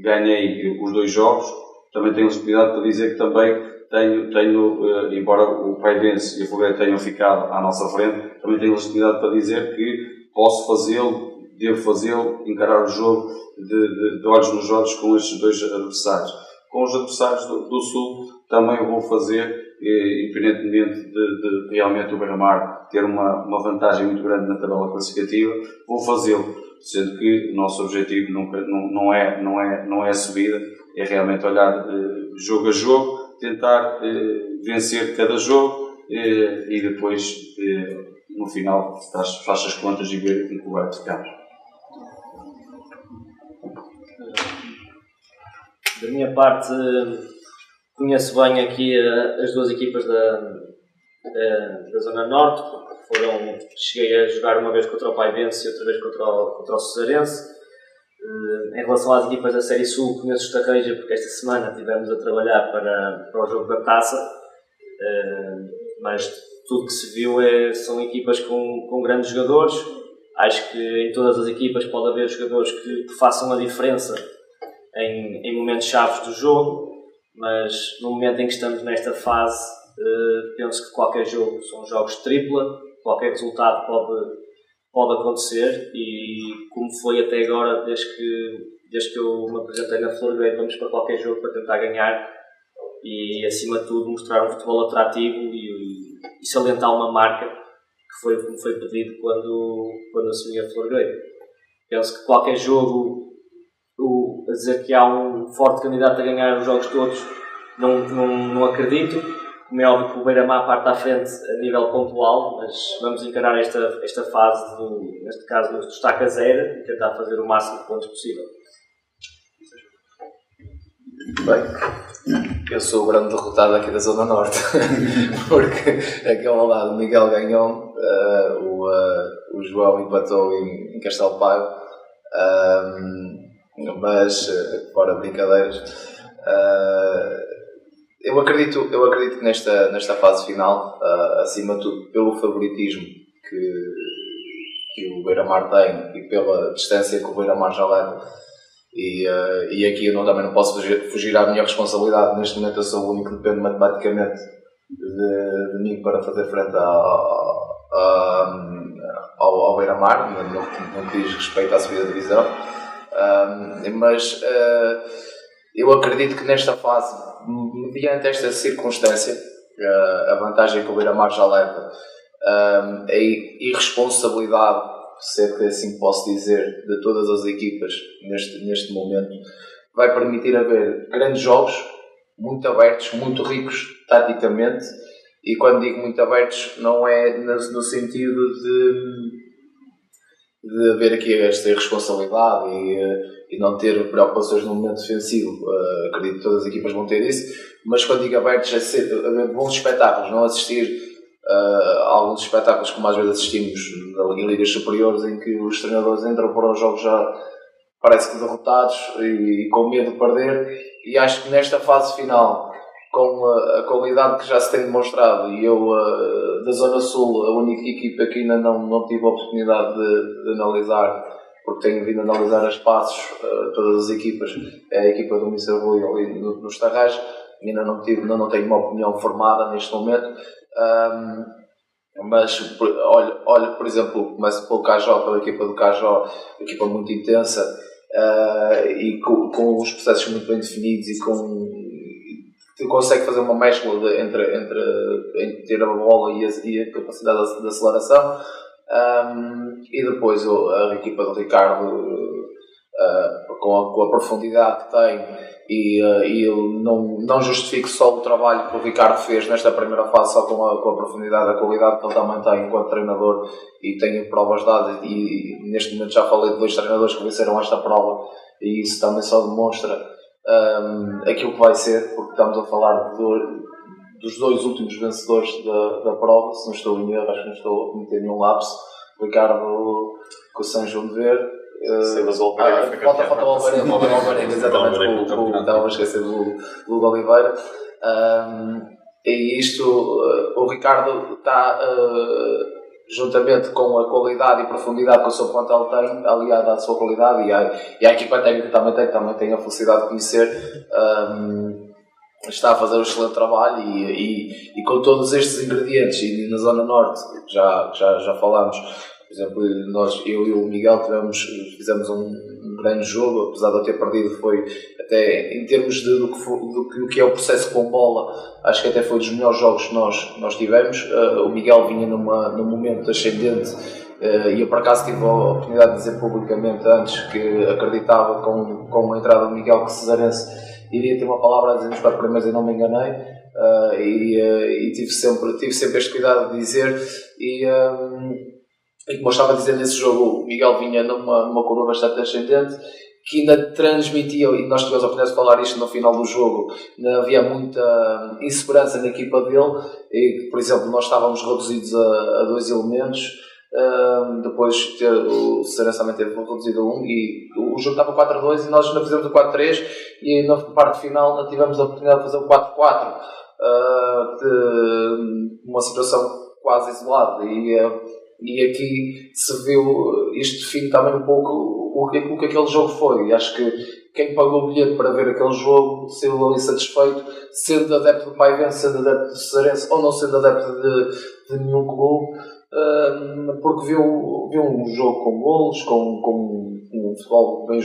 ganhei os dois jogos, também tenho legitimidade para dizer que também tenho, tenho embora o Paivense e o Fogueira tenham ficado à nossa frente, também tenho legitimidade para dizer que posso fazê-lo, devo fazê-lo, encarar o jogo de, de, de, olhos nos olhos com estes dois adversários. Com os adversários do, do Sul também vou fazer, independentemente de, de, realmente o Beira-Mar ter uma, uma vantagem muito grande na tabela classificativa, vou fazê-lo, sendo que o nosso objetivo nunca, não, não, é, não, é, não é a subida, é realmente olhar eh, jogo a jogo, tentar eh, vencer cada jogo eh, e depois, no final, faz, faz as contas e ver em que vai ficar. Da minha parte, conheço bem aqui as duas equipas da, da, da Zona Norte, foram, cheguei a jogar uma vez contra o Paivense e outra vez contra o, contra o Cesarense. Em relação às equipas da Série Sul, conheço o Estarreja porque esta semana estivemos a trabalhar para, para o jogo da taça, mas tudo que se viu é, são equipas com, com grandes jogadores. Acho que em todas as equipas pode haver jogadores que, que façam a diferença em, em momentos chaves do jogo, mas no momento em que estamos nesta fase, uh, penso que qualquer jogo são jogos tripla, qualquer resultado pode, pode acontecer e como foi até agora, desde que, desde que eu me apresentei na Flor vamos para qualquer jogo para tentar ganhar e acima de tudo mostrar um futebol atrativo e, e salientar uma marca que foi como foi pedido quando, quando assumi a Flor Penso que qualquer jogo o, a dizer que há um forte candidato a ganhar os jogos todos, não, não, não acredito. Como é óbvio que o Beira-Mar parte à frente a nível pontual, mas vamos encarar esta, esta fase, neste caso, do destaque a zero e tentar fazer o máximo de pontos possível. Bem, eu sou o grande derrotado aqui da Zona Norte, porque aquele lado Miguel ganhou, uh, o, uh, o João empatou em, em Castelo Pago. Um, mas eh, fora brincadeiras, uh, eu acredito, eu acredito nesta, nesta fase final, uh, acima de tudo, pelo favoritismo que, que o Beira-Mar tem e pela distância que o Beira-Mar já leva, e, uh, e aqui eu não, também não posso fugir, fugir à minha responsabilidade. Neste momento eu sou o único que depende matematicamente de, de mim para fazer frente ao, ao, ao Beira-Mar, no, no, que diz respeito à subida da divisão mas uh, eu acredito que nesta fase, mediante esta circunstância, uh, a vantagem que o Beira-Mar já leva, a irresponsabilidade, se é que assim posso dizer, de todas as equipas neste, neste momento, vai permitir haver grandes jogos, muito abertos, muito ricos taticamente, e quando digo muito abertos, não é no, no sentido de de haver aqui esta irresponsabilidade e, eh, e não ter preocupações no momento defensivo. Uh, acredito que todas as equipas vão ter isso, mas quando digo abertos, é ser, haver bons espetáculos, não assistir uh, alguns espetáculos como às vezes assistimos em ligas superiores em que os treinadores entram para os jogos já parece que derrotados e, e com medo de perder e acho que nesta fase final com a, a, qualidade que já se tem demonstrado e eu uh, da Zona Sul, a única equipa que ainda não, não tive a oportunidade de, de analisar, porque tenho vindo a analisar as passos, uh, todas as equipas, é a equipa do. Rui ali no, nos Tarrais, ainda não, tive, ainda não tenho uma opinião formada neste momento. Um, mas olha, olha, por exemplo, começo pelo Cajó, pela equipa do Cajó, equipa muito intensa uh, e com, com os processos muito bem definidos e com consegue fazer uma mescla de, entre, entre, entre ter a bola e a, e a capacidade de, aceleração. Um, e depois a equipa do Ricardo, uh, com, a, com, a, profundidade que tem, e, uh, e eu não, não justifico só o trabalho que o Ricardo fez nesta primeira fase, só com a, com a profundidade, a qualidade que ele também tem enquanto treinador, e tenho provas dadas. E, neste momento já falei de dois treinadores que venceram esta prova, e isso também só demonstra um, aquilo que vai ser, porque estamos a falar do, dos dois últimos vencedores da, da prova, se não estou em erro, acho que não estou a cometer nenhum lapso, Ricardo com o São João de Ver. Uh, Sim, mas o Alvarenga ah, Falta, falta o Alvarenga, o Alvarenga, exatamente, com, com, estava a esquecer do, do Oliveira. Um, e isto, uh, o Ricardo está uh, juntamente com a qualidade e profundidade que o seu plantel tem, aliada à sua qualidade e à, e à equipa técnica também tem, também tem a felicidade de conhecer, um, está a fazer um excelente trabalho e, e, e, com todos estes ingredientes e na Zona Norte, já, já, já falámos, por exemplo, nós, eu e o Miguel tivemos, fizemos um, um grande jogo, apesar de eu ter perdido, foi até em termos de, do, que do, do, que é o processo com bola, acho que até foi dos melhores jogos que nós, nós tivemos. Uh, o Miguel vinha numa, num momento ascendente uh, e eu por acaso tive a oportunidade de dizer publicamente antes que acreditava com, com a entrada do Miguel que Cesarense iria ter uma palavra a dizer nos quatro primeiros e não me enganei. Uh, e, uh, e, tive, sempre, tive sempre este cuidado de dizer. E, um, e como eu estava a dizer nesse jogo, o Miguel vinha numa, numa curva bastante ascendente que ainda transmitia, e nós tivemos a oportunidade de falar isto no final do jogo, havia muita insegurança na equipa dele, e, por exemplo, nós estávamos reduzidos a, a dois elementos, Uh, depois ter, o Serença também teve reduzido a 1 e o jogo estava 4 a 2 e nós ainda fizemos o 4 a 3 e na parte final ainda tivemos a oportunidade de fazer o 4 a 4 uh, de uma situação quase isolada. E, uh, e aqui se viu isto define também um pouco o, o, o que aquele jogo foi. E acho que quem pagou o bilhete para ver aquele jogo saiu ali satisfeito, sendo adepto do Paivense, sendo adepto do Cearense ou não sendo adepto de, de nenhum clube porque viu, viu um jogo com golos, com, com um futebol bem,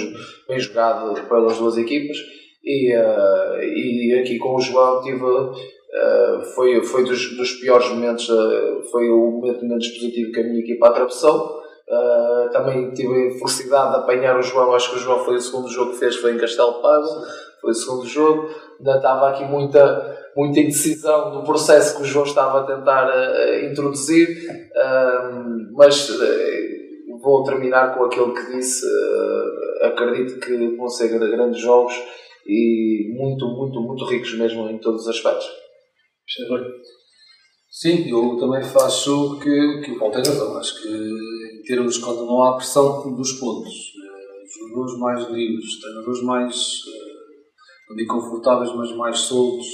bem jogado pelas duas equipas e, uh, e aqui com o João tive, uh, foi, foi dos, dos piores momentos, uh, foi o momento menos positivo que a minha equipa atravessou. também tive a felicidade de apanhar o João, acho que o João foi o segundo jogo que fez, foi em Castelo Pago, foi o segundo jogo, ainda estava aqui muita muita indecisão no processo que o João estava a tentar uh, introduzir, uh, mas uh, vou terminar com aquilo que disse. Acredito que vão ser grandes jogos e muito, muito, muito ricos mesmo em todos os aspectos. Sim, eu também faço que, que o Paulo tem razão. Acho que em termos quando não há pressão dos pontos, jogadores mais livres, treinadores mais não digo confortáveis, mas mais soltos,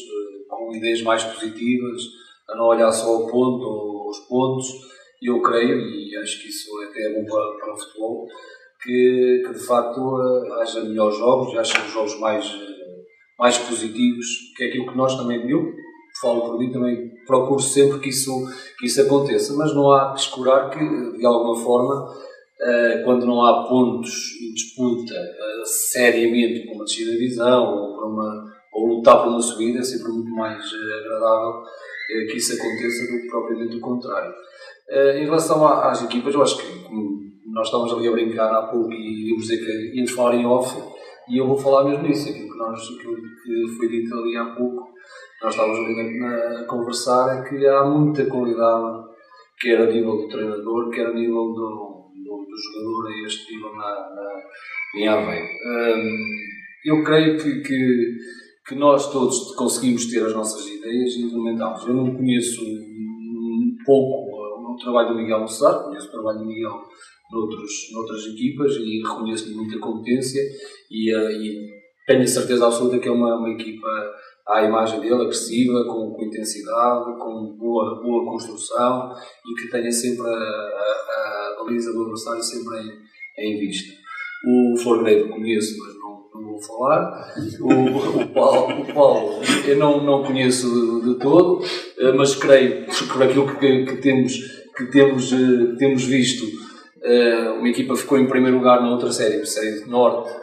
ideias mais positivas, a não olhar só o ponto ou os pontos. E eu creio, e acho que isso até é bom para, para o futebol, que, que de facto eh, haja melhores jogos, haja jogos mais, eh, mais positivos, que é aquilo que nós também, eu falo por mim, também procuro sempre que isso, que isso aconteça, mas não há que escurar que, de alguma forma, eh, quando não há pontos em disputa seriamente para uma descida de divisão ou para uma ou lutar uma subida, é sempre muito mais eh, agradável eh, que isso aconteça do que propriamente o contrário. Eh, em relação às equipas, eu acho que nós estávamos ali a brincar há pouco e íamos dizer que íamos falar em off, e eu vou falar mesmo nisso, aquilo que, nós, aquilo que foi dito ali há pouco, nós estávamos ali a, conversar, é que há muita qualidade, quer a nível do treinador, quer a nível do, do, do jogador a este nível na, na, em Aveiro. eu creio que, que que nós todos conseguimos ter as nossas ideias e implementá-las. Eu não conheço um pouco o trabalho do Miguel Moçar, conheço o trabalho do Miguel noutros, noutras equipas e reconheço-lhe muita competência e, uh, e, tenho a certeza absoluta que é uma, uma equipa à imagem dele, agressiva, com, com intensidade, com boa, boa construção e que tenha sempre a, a, a baliza do adversário sempre em, em vista. O Florgrave conheço, mas vou falar. O, o, Paulo, o Paulo eu não, não conheço de, de todo, eh, mas creio, por aquilo que, que temos, que temos, eh, temos visto, eh, uma equipa ficou em primeiro lugar na outra série, série Norte,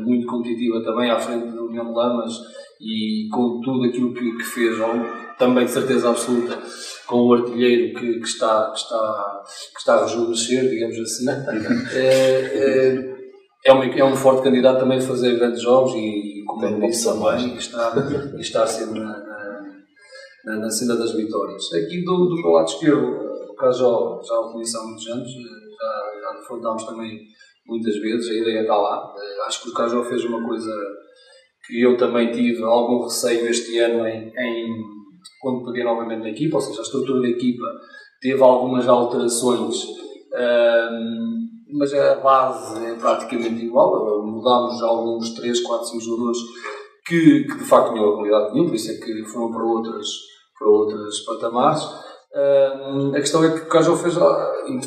muito competitiva também, à frente do União Lamas e com tudo aquilo que, que fez, também de certeza absoluta, com o artilheiro que, que está, que, está, que está a rejuvenescer, digamos assim. É, um, é um forte candidato também a fazer grandes jogos e, como eu disse também, está, está sempre na, na, na, cena das vitórias. Aqui do, do meu lado esquerdo, o Cajó já o conheço há muitos anos, já, já defrontámos também muitas vezes, a ideia está lá. Eh, acho que o Cajó fez uma coisa que eu também tive algum receio este ano em, em quando peguei novamente na equipa, ou seja, a estrutura da equipa teve algumas alterações. Mas a base é praticamente igual. Mudámos alguns 3, 4, 5 jogadores que, que de facto tinham a qualidade nenhuma, por isso é que foram para outras, para outras patamares. Uh, a questão é que o Cajal fez,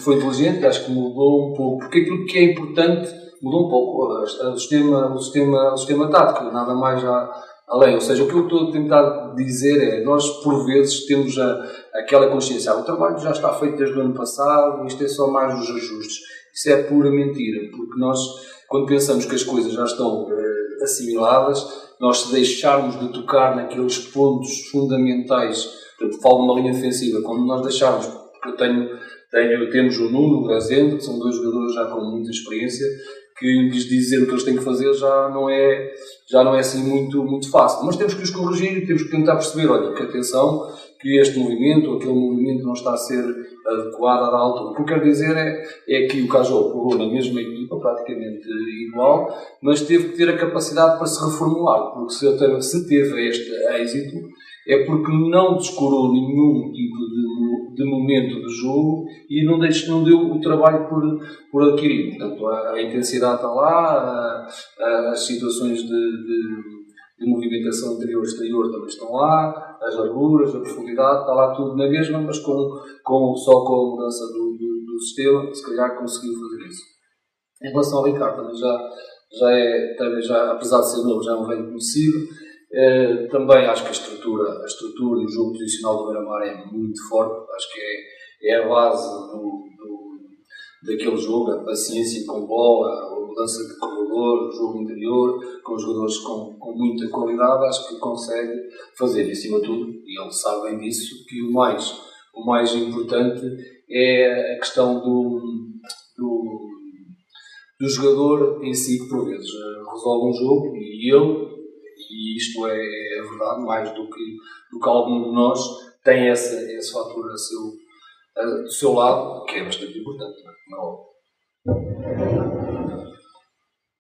foi inteligente, acho que mudou um pouco, porque aquilo que é importante mudou um pouco o sistema, o sistema, o sistema tático, nada mais além. Ou seja, o que eu estou a tentar dizer é, nós por vezes temos a, aquela consciência, ah, o trabalho já está feito desde o ano passado, isto é só mais os ajustes. Isso é pura mentira, porque nós, quando pensamos que as coisas já estão uh, assimiladas, nós se deixarmos de tocar naqueles pontos fundamentais, portanto, falo de uma linha defensiva, quando nós deixarmos, porque eu tenho, tenho temos o Nuno, o Gazendo, que são dois jogadores já com muita experiência, que lhes dizer o que eles têm que fazer já não é, já não é assim muito, muito fácil. Mas temos que os corrigir temos que tentar perceber, olha, que atenção, que este movimento ou aquele movimento não está a ser adequado à altura. O que eu quero dizer é, é que o Cajó pegou na mesma equipa, praticamente igual, mas teve que ter a capacidade para se reformular, porque se, se teve este êxito, é porque não descurou nenhum tipo de, de momento de jogo e não, deixou, não deu o trabalho por, por adquirir. Portanto, a, a intensidade está lá, a, a, as situações de, de, de movimentação interior-exterior também estão lá, as larguras, a profundidade, está lá tudo na mesma, mas com, com, só com a mudança do, do, do sistema, se calhar conseguiu fazer isso. Em relação ao Ricardo, também já, já é, também já, apesar de ser novo, já é um velho conhecido. Eh, também acho que a estrutura, a estrutura e o jogo posicional do Beira-Mar é muito forte, acho que é, é a base do, do, daquele jogo, a paciência com bola, a mudança de corredor, o jogo interior, com jogadores com, com muita qualidade, acho que consegue fazer, e acima de tudo, e ele sabe bem disso, que o mais, o mais importante é a questão do, do, do jogador em si, que por vezes resolve um jogo, e ele e isto é, é verdade, mais do que, do que algum de nós tem esse, esse fator a seu, do seu lado, que é bastante importante, não é?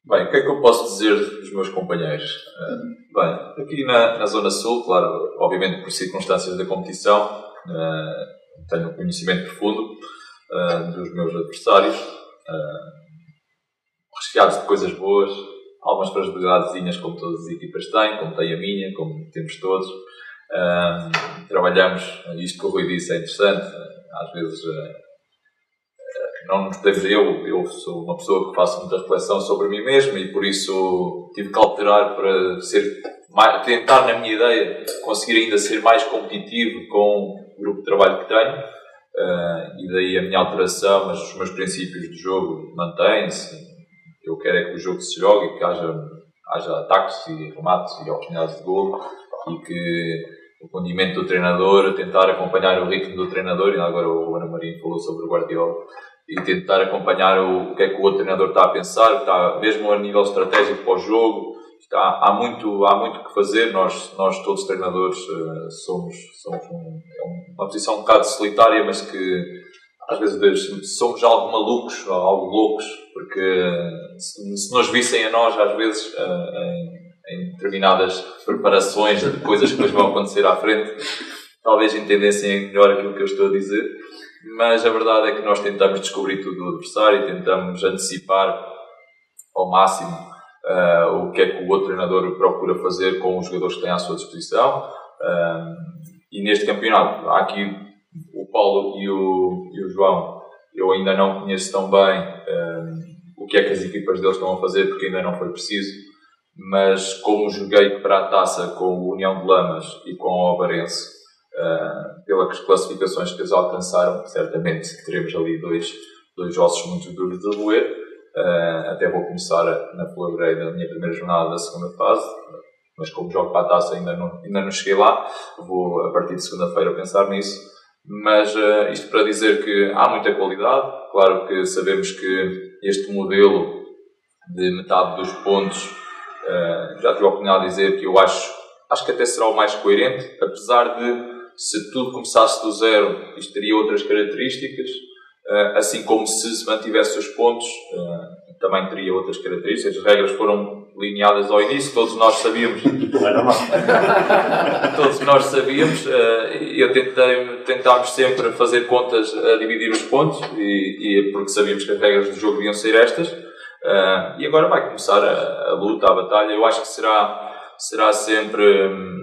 Bem, o que é que eu posso dizer dos meus companheiros? Uh, bem, aqui na, na Zona Sul, claro, obviamente por circunstâncias da competição, uh, tenho um conhecimento profundo dos meus adversários, recheados de coisas boas, algumas fragilidadezinhas como todas as equipas têm, como tem a minha, como temos todos. Trabalhamos, isto que o Rui disse é interessante, às vezes uh, não nos podemos, eu, eu sou uma pessoa que faço muita reflexão sobre mim mesmo e por isso tive que alterar para ser, mais, tentar na minha ideia, conseguir ainda ser mais competitivo com o grupo de trabalho que tenho. Uh, e daí a minha alteração, mas os meus princípios de jogo mantêm-se, eu quero é que o jogo se jogue que haja, haja ataques e remates e oportunidades de gol e que o condimento do treinador, tentar acompanhar o ritmo do treinador, e agora o Ana Maria falou sobre o Guardiola, e tentar acompanhar o, o que é que o outro treinador está a pensar, está, mesmo a nível estratégico para o jogo, está, há, muito, há muito que fazer, nós, nós todos treinadores uh, somos, somos um, é uma posição um bocado solitária, mas que às vezes somos algo malucos, algo loucos, porque se, se nos vissem a nós, às vezes, em, em, determinadas preparações de coisas que nos vão acontecer à frente, talvez entendessem melhor aquilo que eu estou a dizer. Mas a verdade é que nós tentamos descobrir tudo do adversário, tentamos antecipar ao máximo uh, o que é que o outro treinador procura fazer com os jogadores que têm à sua disposição. Uh, e neste campeonato há aqui o Paulo e o, e o João, eu ainda não conheço tão bem um, o que é que as equipas deles estão a fazer, porque ainda não foi preciso. Mas como joguei para a taça com o União de Lamas e com o Alvarense, uh, pelas classificações que eles alcançaram, certamente teremos ali dois, dois ossos muito duros de roer. Uh, até vou começar na Florei na minha primeira jornada da segunda fase, mas como jogo para a taça ainda não, ainda não cheguei lá, vou a partir de segunda-feira pensar nisso mas uh, isto para dizer que há muita qualidade. Claro que sabemos que este modelo de metade dos pontos, uh, já tive a oportunidade de dizer que eu acho, acho que até será o mais coerente, apesar de se tudo começasse do zero, isto teria outras características, uh, assim como se se mantivesse os pontos, também teria outras características. As regras foram lineadas ao início, todos nós sabíamos. todos nós sabíamos. Uh, eu tentei, tentámos sempre fazer contas a dividir os pontos, e, e porque sabíamos que as regras do jogo deviam ser estas. Uh, e agora vai começar a, a, luta, a batalha. Eu acho que será, será sempre um,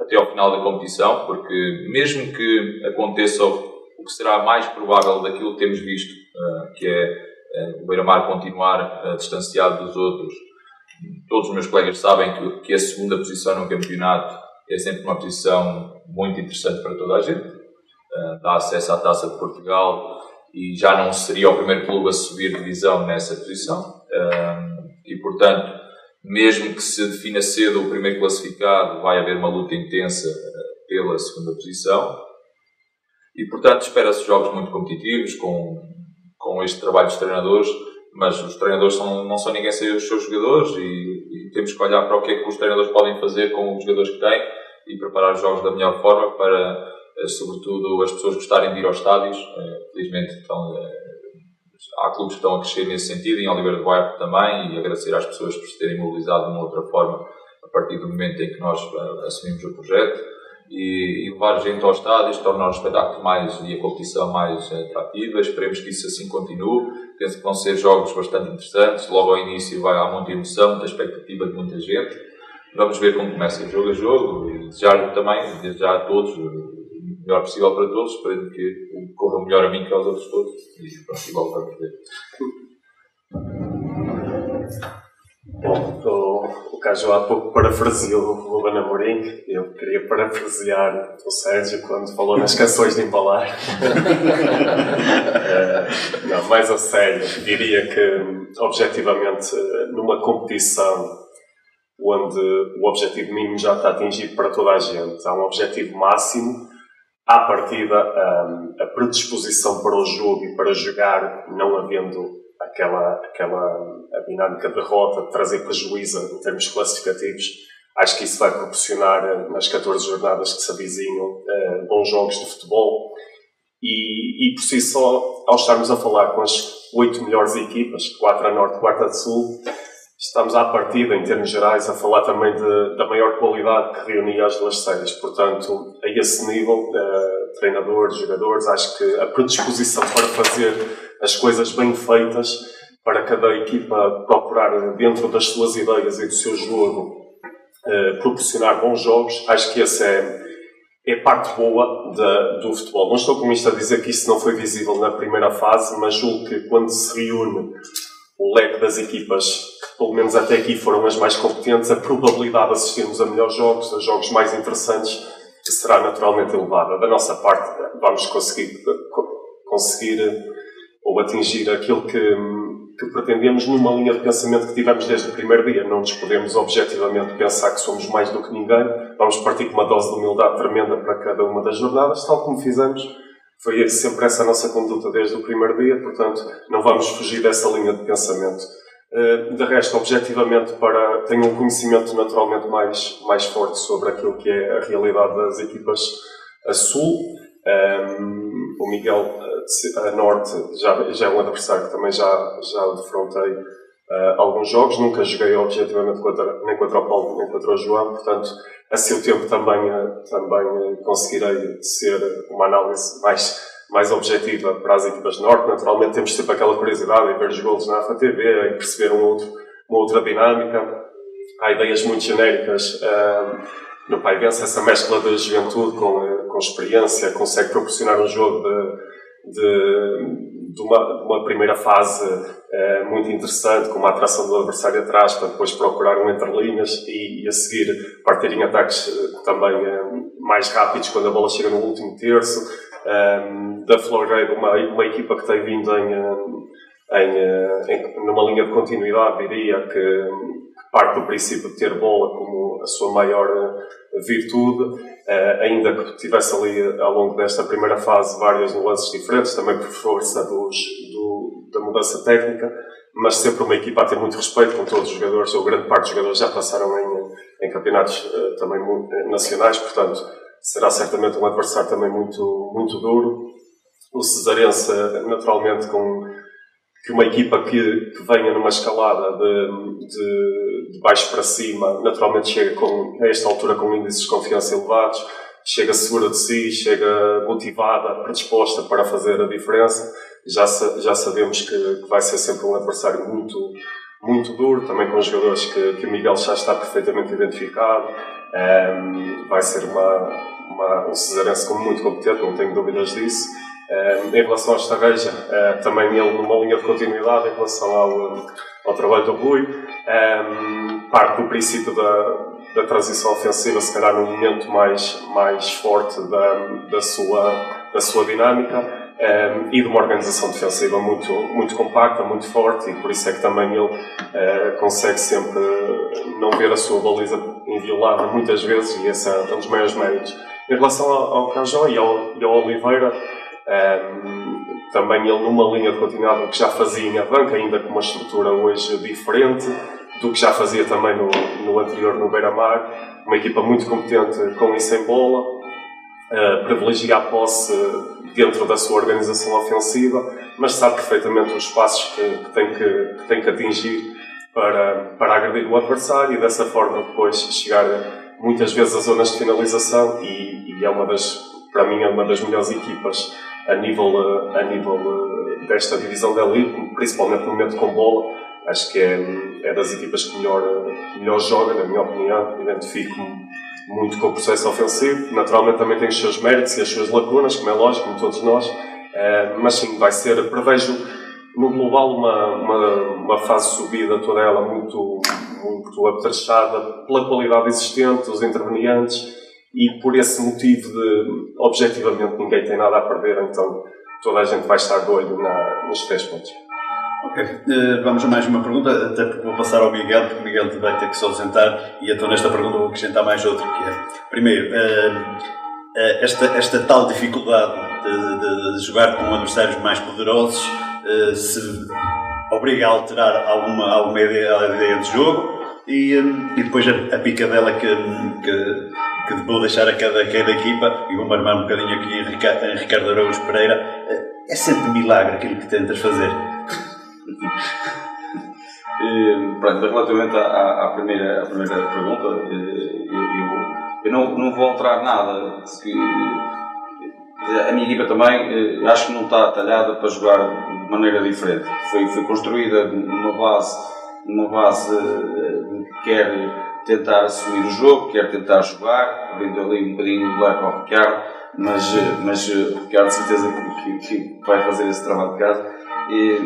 até ao final da competição, porque mesmo que aconteça o que será mais provável daquilo que temos visto, uh, que é o Beira-Mar continuar uh, distanciado dos outros todos os meus colegas sabem que, que a segunda posição no campeonato é sempre uma posição muito interessante para toda a gente. Uh, dá acesso à Taça de Portugal e já não seria o primeiro clube a subir divisão nessa posição. E, portanto, mesmo que se defina cedo o primeiro classificado, vai haver uma luta intensa uh, pela segunda posição. E, portanto, espera-se jogos muito competitivos, com, com este trabalho dos treinadores mas os treinadores são, não são ninguém sem os seus jogadores e, e, temos que olhar para o que é que os treinadores podem fazer com os jogadores que têm e preparar os jogos da melhor forma para, sobretudo, as pessoas gostarem de ir aos estádios. Eh, felizmente, então, há clubes que estão a crescer nesse sentido, em Oliveira do Bairro também, e agradecer às pessoas por se terem mobilizado de uma outra forma a partir do momento em que nós assumimos o projeto e, e levar gente aos estádios, tornar o espetáculo mais e a competição mais atrativa. Esperemos que isso assim continue. Penso que vão ser jogos bastante interessantes. Logo ao início vai há muita emoção, muita expectativa de muita gente. Vamos ver como começa jogo a jogo e desejar também, desejar a todos melhor possível para todos, esperando que corra melhor a mim que aos outros todos. E pronto, igual vamos ver. Bom, o, o Caju há pouco parafraseou o Ruben Amorim. Eu queria parafrasear o Sérgio quando falou nas canções de embalar. uh, não, mais a sério, diria que, objetivamente, numa competição onde o objetivo mínimo já está atingido para toda a gente, há um objetivo máximo, à partida, um, a predisposição para o jogo e para jogar, não havendo aquela, aquela dinâmica de derrota, de trazer prejuízo em termos classificativos, acho que isso vai proporcionar eh, nas 14 jornadas que se avizinham eh, bons jogos de futebol. E, e por si só, ao estarmos a falar com as oito melhores equipas, 4 a Norte, 4 a Sul, estamos à partida, em termos gerais, a falar também de, da maior qualidade que reunia as séries. Portanto, a esse nível, uh, treinadores, jogadores, acho que a predisposição para fazer as coisas bem feitas, para cada equipa procurar, dentro das suas ideias e do seu jogo, uh, proporcionar bons jogos, acho que essa é, é parte boa do futebol. Não estou com isto a dizer que isso não foi visível na primeira fase, mas julgo que quando se reúne o leque das equipas pelo menos até aqui, foram as mais competentes, a probabilidade de assistirmos a melhores jogos, a jogos mais interessantes, será naturalmente elevada. Da nossa parte, vamos conseguir, conseguir ou atingir aquilo que, que pretendemos numa linha de pensamento que tivemos desde o primeiro dia. Não nos podemos objetivamente pensar que somos mais do que ninguém. Vamos partir com uma dose de humildade tremenda para cada uma das jornadas, tal como fizemos foi sempre essa a nossa conduta desde o primeiro dia, portanto, não vamos fugir dessa linha de pensamento. Eh, de resto, objetivamente, para, tenho um conhecimento naturalmente mais, mais forte sobre aquilo que é a realidade das equipas a sul. Um, ehm, o Miguel a norte já, já é um adversário que também já, já defrontei uh, alguns jogos. Nunca joguei objetivamente contra, nem contra o Paulo nem contra o João, portanto, a seu tempo também, também conseguirei ser uma análise mais, mais objetiva para as equipas de norte. Naturalmente, temos sempre aquela curiosidade em ver os golos na AFA TV, em perceber um outro, uma outra dinâmica. Há ideias muito genéricas. Uh, no Pai Vence, essa mescla de juventude com, com experiência consegue proporcionar um jogo de, de, de, uma, de uma, primeira fase uh, muito interessante, com uma atração do adversário atrás, para depois procurar um entre linhas e, e a seguir partirem ataques uh, também mais rápidos quando a bola chega no último terço. Um, da Florida, uma, uma equipa que tem vindo em, em, em, numa linha de continuidade, diria que parte do princípio de ter bola como a sua maior eh, virtude, eh, ainda que tivesse ali ao longo desta primeira fase várias nuances diferentes, também por força dos, do, da mudança técnica, mas sempre uma equipa a ter muito respeito com todos os jogadores, ou grande parte dos jogadores já passaram em, em campeonatos eh, também nacionais, portanto será certamente um adversário também muito, muito duro. O Cesarense, naturalmente, com que uma equipa que, que venha numa escalada de, de, de, baixo para cima, naturalmente chega com, a esta altura com índices de confiança elevados, chega segura de si, chega motivada, predisposta para fazer a diferença. Já, já sabemos que, que vai ser sempre um adversário muito, muito duro, também com jogadores que, que o Miguel já está perfeitamente identificado. Um, vai ser uma, uma, um Cesarense muito competente, não tenho dúvidas disso. em relação ao Estarreja, também ele numa linha de continuidade em relação ao, ao trabalho do Rui, parte do princípio da, da transição ofensiva, se calhar num momento mais, mais forte da, da, sua, da sua dinâmica um, e de uma organização defensiva muito, muito compacta, muito forte e por isso é que também ele uh, consegue sempre não ver a sua baliza inviolada muitas vezes e esse é um dos maiores méritos. Em relação ao, Canjó e ao, e ao Oliveira, um, também ele numa linha de continuidade que já fazia em banca, ainda com uma estrutura hoje diferente, do que já fazia também no, no anterior no Beira-Mar, uma equipa muito competente com e sem bola, uh, privilegia a posse dentro da sua organização ofensiva, mas sabe perfeitamente os passos que, que, tem, que, que tem que atingir para, para agredir o adversário e dessa forma depois chegar muitas vezes às zonas de finalização e, e é uma das, para mim, é uma das melhores equipas a nível, a nível eh, desta divisão da Liga, principalmente no momento com bola, acho que é, é das equipas que melhor, melhor joga, na minha opinião. Identifico muito com o processo ofensivo. Naturalmente também tem os seus méritos e as suas lacunas, como é lógico, como todos nós. Mas sim, vai ser, prevejo no global uma, uma, uma fase subida toda ela muito, muito apetrechada pela qualidade existente, os intervenientes e por esse motivo de objetivamente ninguém tem nada a perder, então toda a gente vai estar de olho na, nos três pontos. Ok, uh, vamos a mais uma pergunta, até porque vou passar ao Miguel, porque o Miguel vai ter que se ausentar e então nesta pergunta vou acrescentar mais outra, que é, primeiro, uh, uh, esta, esta tal dificuldade de, de, de, jogar com adversários mais poderosos se obriga a alterar alguma, alguma ideia, ideia de jogo e, um, e depois a, a picadela que, que, que vou deixar a cada, a cada equipa e vou marmar um bocadinho aqui em Ricardo, Ricardo Araújo Pereira, é sempre milagre aquilo que tentas fazer. E, pronto, relativamente à, à, primeira, à primeira pergunta, eh, eu, eu, eu não, não vou alterar nada. A minha equipa também eh, acho que não está talhada para jogar de maneira diferente. Foi, foi construída numa base, numa base eh, quer tentar assumir o jogo, quer tentar jogar, abrindo ali um bocadinho o leque ao Ricardo, mas, mas o Ricardo, de certeza que, que, que vai fazer esse trabalho de casa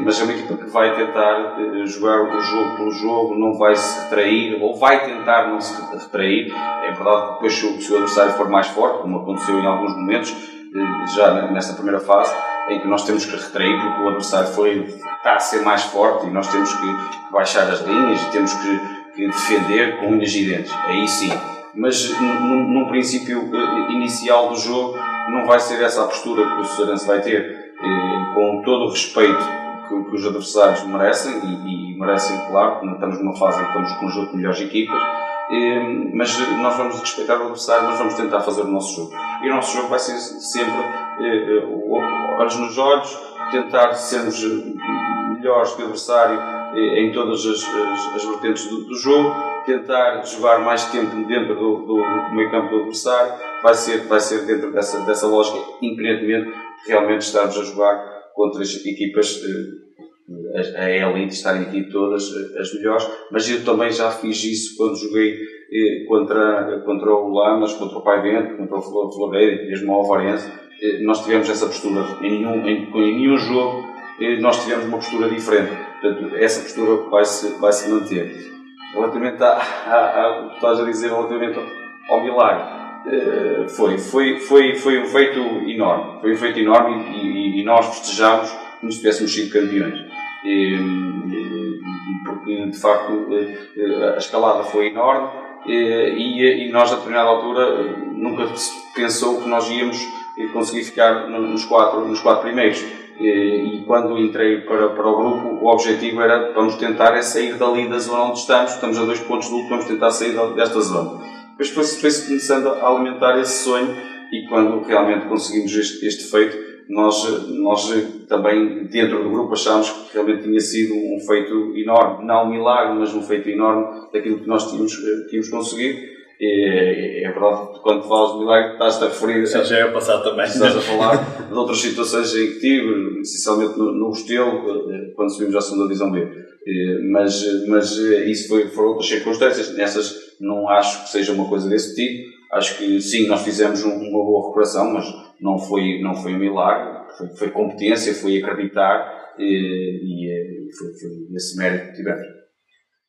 mas é uma equipa que vai tentar eh, jogar o jogo pelo jogo, não vai se retrair, ou vai tentar não se retrair. É verdade que depois, se o adversário for mais forte, como aconteceu em alguns momentos, eh, já nesta primeira fase, em que nós temos que retrair porque o adversário foi, está a ser mais forte e nós temos que baixar as linhas e temos que, que defender com unhas e dentes. Aí sim. Mas num, princípio eh, inicial do jogo, não vai ser essa a postura que o Sourense vai ter com todo o respeito que, que os adversários merecem, e, e, merecem, claro, estamos numa fase em que estamos com um conjunto de melhores equipas, mas nós vamos respeitar o adversário, mas vamos tentar fazer o nosso jogo. E o nosso jogo vai ser sempre eh, eh, olhos nos olhos, tentar sermos melhores que o adversário eh, em todas as, as, as vertentes do, do, jogo, tentar jogar mais tempo dentro do, do, do meio campo do adversário, vai ser, vai ser dentro dessa, dessa lógica, independentemente realmente estarmos a jogar contra as equipas, a elite, estarem aqui todas as melhores, mas eu também já fiz isso quando joguei eh, contra, contra o Lamas, contra o Pai Vento, contra o Floreira mesmo o Alvarense. Eh, nós tivemos essa postura em nenhum, em, em nenhum jogo, eh, nós tivemos uma postura diferente. Portanto, essa postura vai se, vai -se manter. Relativamente ao que estás a dizer, relativamente ao milagre, eh, foi, foi, foi, foi um feito enorme. Foi um feito enorme e, e, e nós festejámos como se tivéssemos sido campeões. E, porque, de facto, eh, a escalada foi enorme e nós, a determinada altura, nunca se pensou que nós íamos conseguir ficar nos quatro, nos quatro primeiros. E quando entrei para, para o grupo, o objetivo era vamos tentar é sair dali da zona onde estamos, estamos a dois pontos do último, vamos tentar sair desta zona. Depois foi-se foi começando a alimentar esse sonho e quando realmente conseguimos este, este feito, nós, nós também dentro do grupo achámos que realmente tinha sido um feito enorme, não um milagre, mas um feito enorme daquilo que nós tínhamos, tínhamos conseguido. É, é verdade quando falas de milagre estás-te a referir Sim, já é o passado também. estás a falar de outras situações em que tive, essencialmente no, no Restelo, quando subimos à segunda divisão B. Mas, mas isso foi, foram outras circunstâncias. Nessas não acho que seja uma coisa desse tipo. Acho que sim, nós fizemos um- uma boa recuperação, mas não foi, não foi um milagre. Foi, foi competência, foi acreditar e, eh, foi, foi esse mérito que tivemos.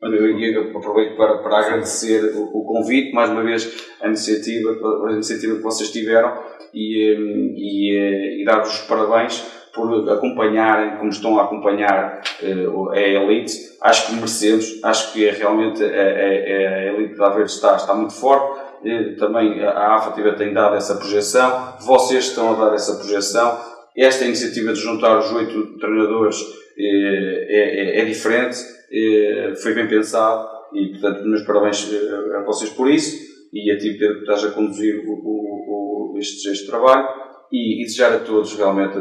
Olha, eu aproveito para, para agradecer o, o convite, mais uma vez, a iniciativa, a iniciativa que vocês tiveram e, eh, e, eh, e dar-vos os parabéns por acompanharem, como estão a acompanhar eh, o- a Elite. Acho que merecemos, acho que é realmente a, a, a Elite da está, está muito forte. Eh, Também a AFA tem dado essa projeção, vocês estão a dar essa projeção. Esta iniciativa de juntar os oito treinadores eh, é, é, é diferente, eh, foi bem pensado e, portanto, meus parabéns eh, a vocês por isso e a ti, Pedro, que estás a conduzir o, o, o, este, este trabalho e, e desejar a todos realmente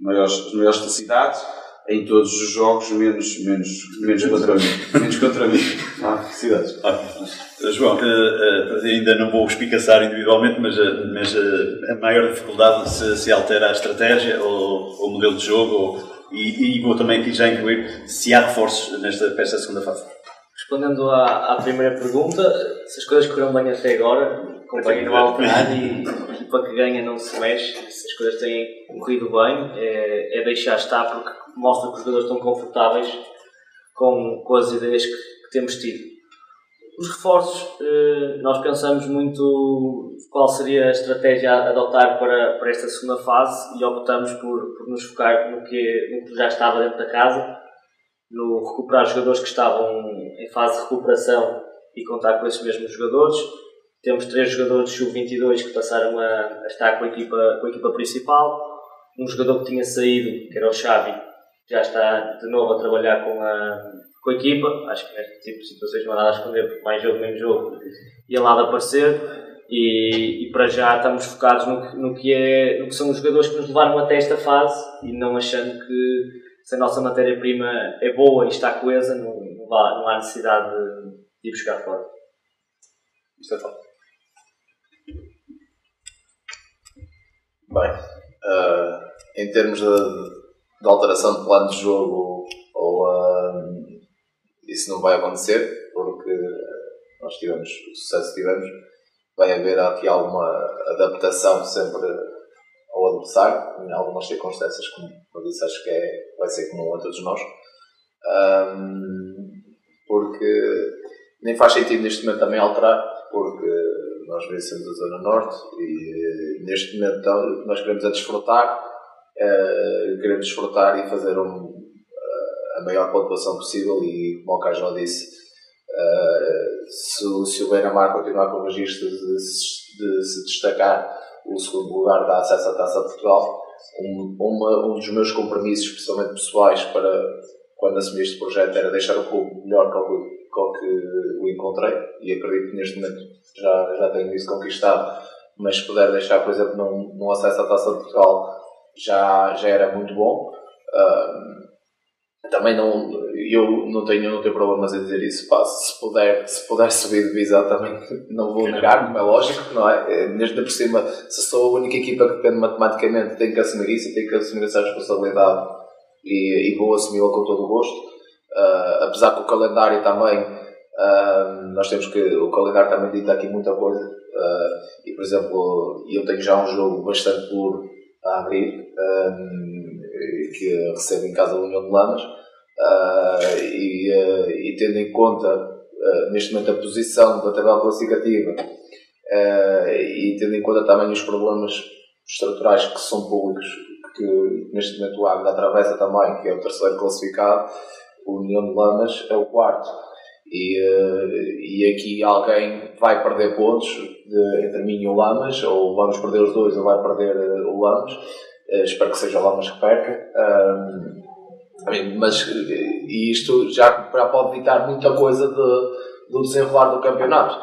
maiores, as maiores felicidades em todos os jogos, menos, menos, menos contra mim. Menos contra mim. Ah, felicidades. Uh, João, uh, uh, ainda não vou espicaçar individualmente, mas, uh, mas uh, a maior dificuldade se, se altera a estratégia ou ou o modelo de jogo, ou, e, e vou também aqui já incluir se há reforços nesta, para esta segunda fase. Respondendo à, à primeira pergunta, se as coisas correram bem até agora, acompanhem no alterar e a equipa que ganha não se mexe. Se as coisas têm corrido bem, é, é deixar estar porque mostra que os jogadores estão confortáveis com, com as ideias que, que temos tido. Os reforços, eh, nós pensamos muito qual seria a estratégia a adotar para, para esta segunda fase e optamos por, por nos focar no que, no que já estava dentro da casa, no recuperar jogadores que estavam em fase de recuperação e contar com esses mesmos jogadores. Temos três jogadores sub-22 que passaram a, a estar com a, equipa, com a equipa principal. Um jogador que tinha saído, que era o Xavi, já está de novo a trabalhar com a, com a equipa. Acho que neste tipo de situações não há nada a esconder, porque mais jogo, menos jogo, ia lá de aparecer. E, e para já estamos focados no que, no, que é, no que são os jogadores que nos levaram até esta fase e não achando que se a nossa matéria-prima é boa e está coesa, não, não, vá- não há necessidade de, de ir buscar fora. Isto é fato. Bem, ah, em termos de, de alteração de plano de jogo, ou, ah, isso não vai acontecer, porque ah, nós tivemos o sucesso que tivemos. Vai haver aqui alguma adaptação sempre ao adversário, em algumas circunstâncias, como eu disse, acho que é, vai ser comum a todos nós. Ahm, porque nem faz sentido neste momento também alterar, porque nós vencemos a Zona Norte e neste momento então, nós queremos é desfrutar, eh, queremos desfrutar e fazer um, eh, a maior pontuação possível e como o Cajó disse, eh, se, o- se o Beira-Mar continuar com o registro de, de se destacar, o segundo lugar dá acesso à Taça de Portugal. Um, uma- um dos meus compromissos, especialmente pessoais, para quando assumi este projeto era deixar o clube melhor que o, que que o encontrei e acredito que neste momento já, já tenho isso conquistado, mas se puder deixar, por exemplo, num, num acesso à Taça de Portugal já, já era muito bom. Ahm, também não, eu não tenho, não tenho problemas em dizer isso. Pá, se, puder, se puder subir divisão também não vou negar, como é lógico, não é? É, Neste por cima, se sou a única equipa que depende matematicamente, tenho que assumir isso, tenho que assumir essa responsabilidade e, e vou assumi-la com todo o gosto. Ah, apesar que o calendário também, ah, nós temos que, o calendário também dita aqui muita coisa. Ah, e por exemplo, eu tenho já um jogo bastante duro a abrir, que recebo em casa o União de Lamas. Ah, e, ah, e tendo em conta ah, neste momento a posição da tabela classificativa e tendo em conta também os problemas estruturais que são públicos, que neste momento o Águeda atravessa também, que é o terceiro classificado, o União de Lamas é o quarto. E, e aqui alguém vai perder pontos de- entre mim e o Lamas, ou vamos perder os dois, ou vai perder o Lamas. Ah, espero que seja o Lamas que perca. Bem, mas eh, e isto já, já pode ditar muita coisa de, do desenrolar do campeonato.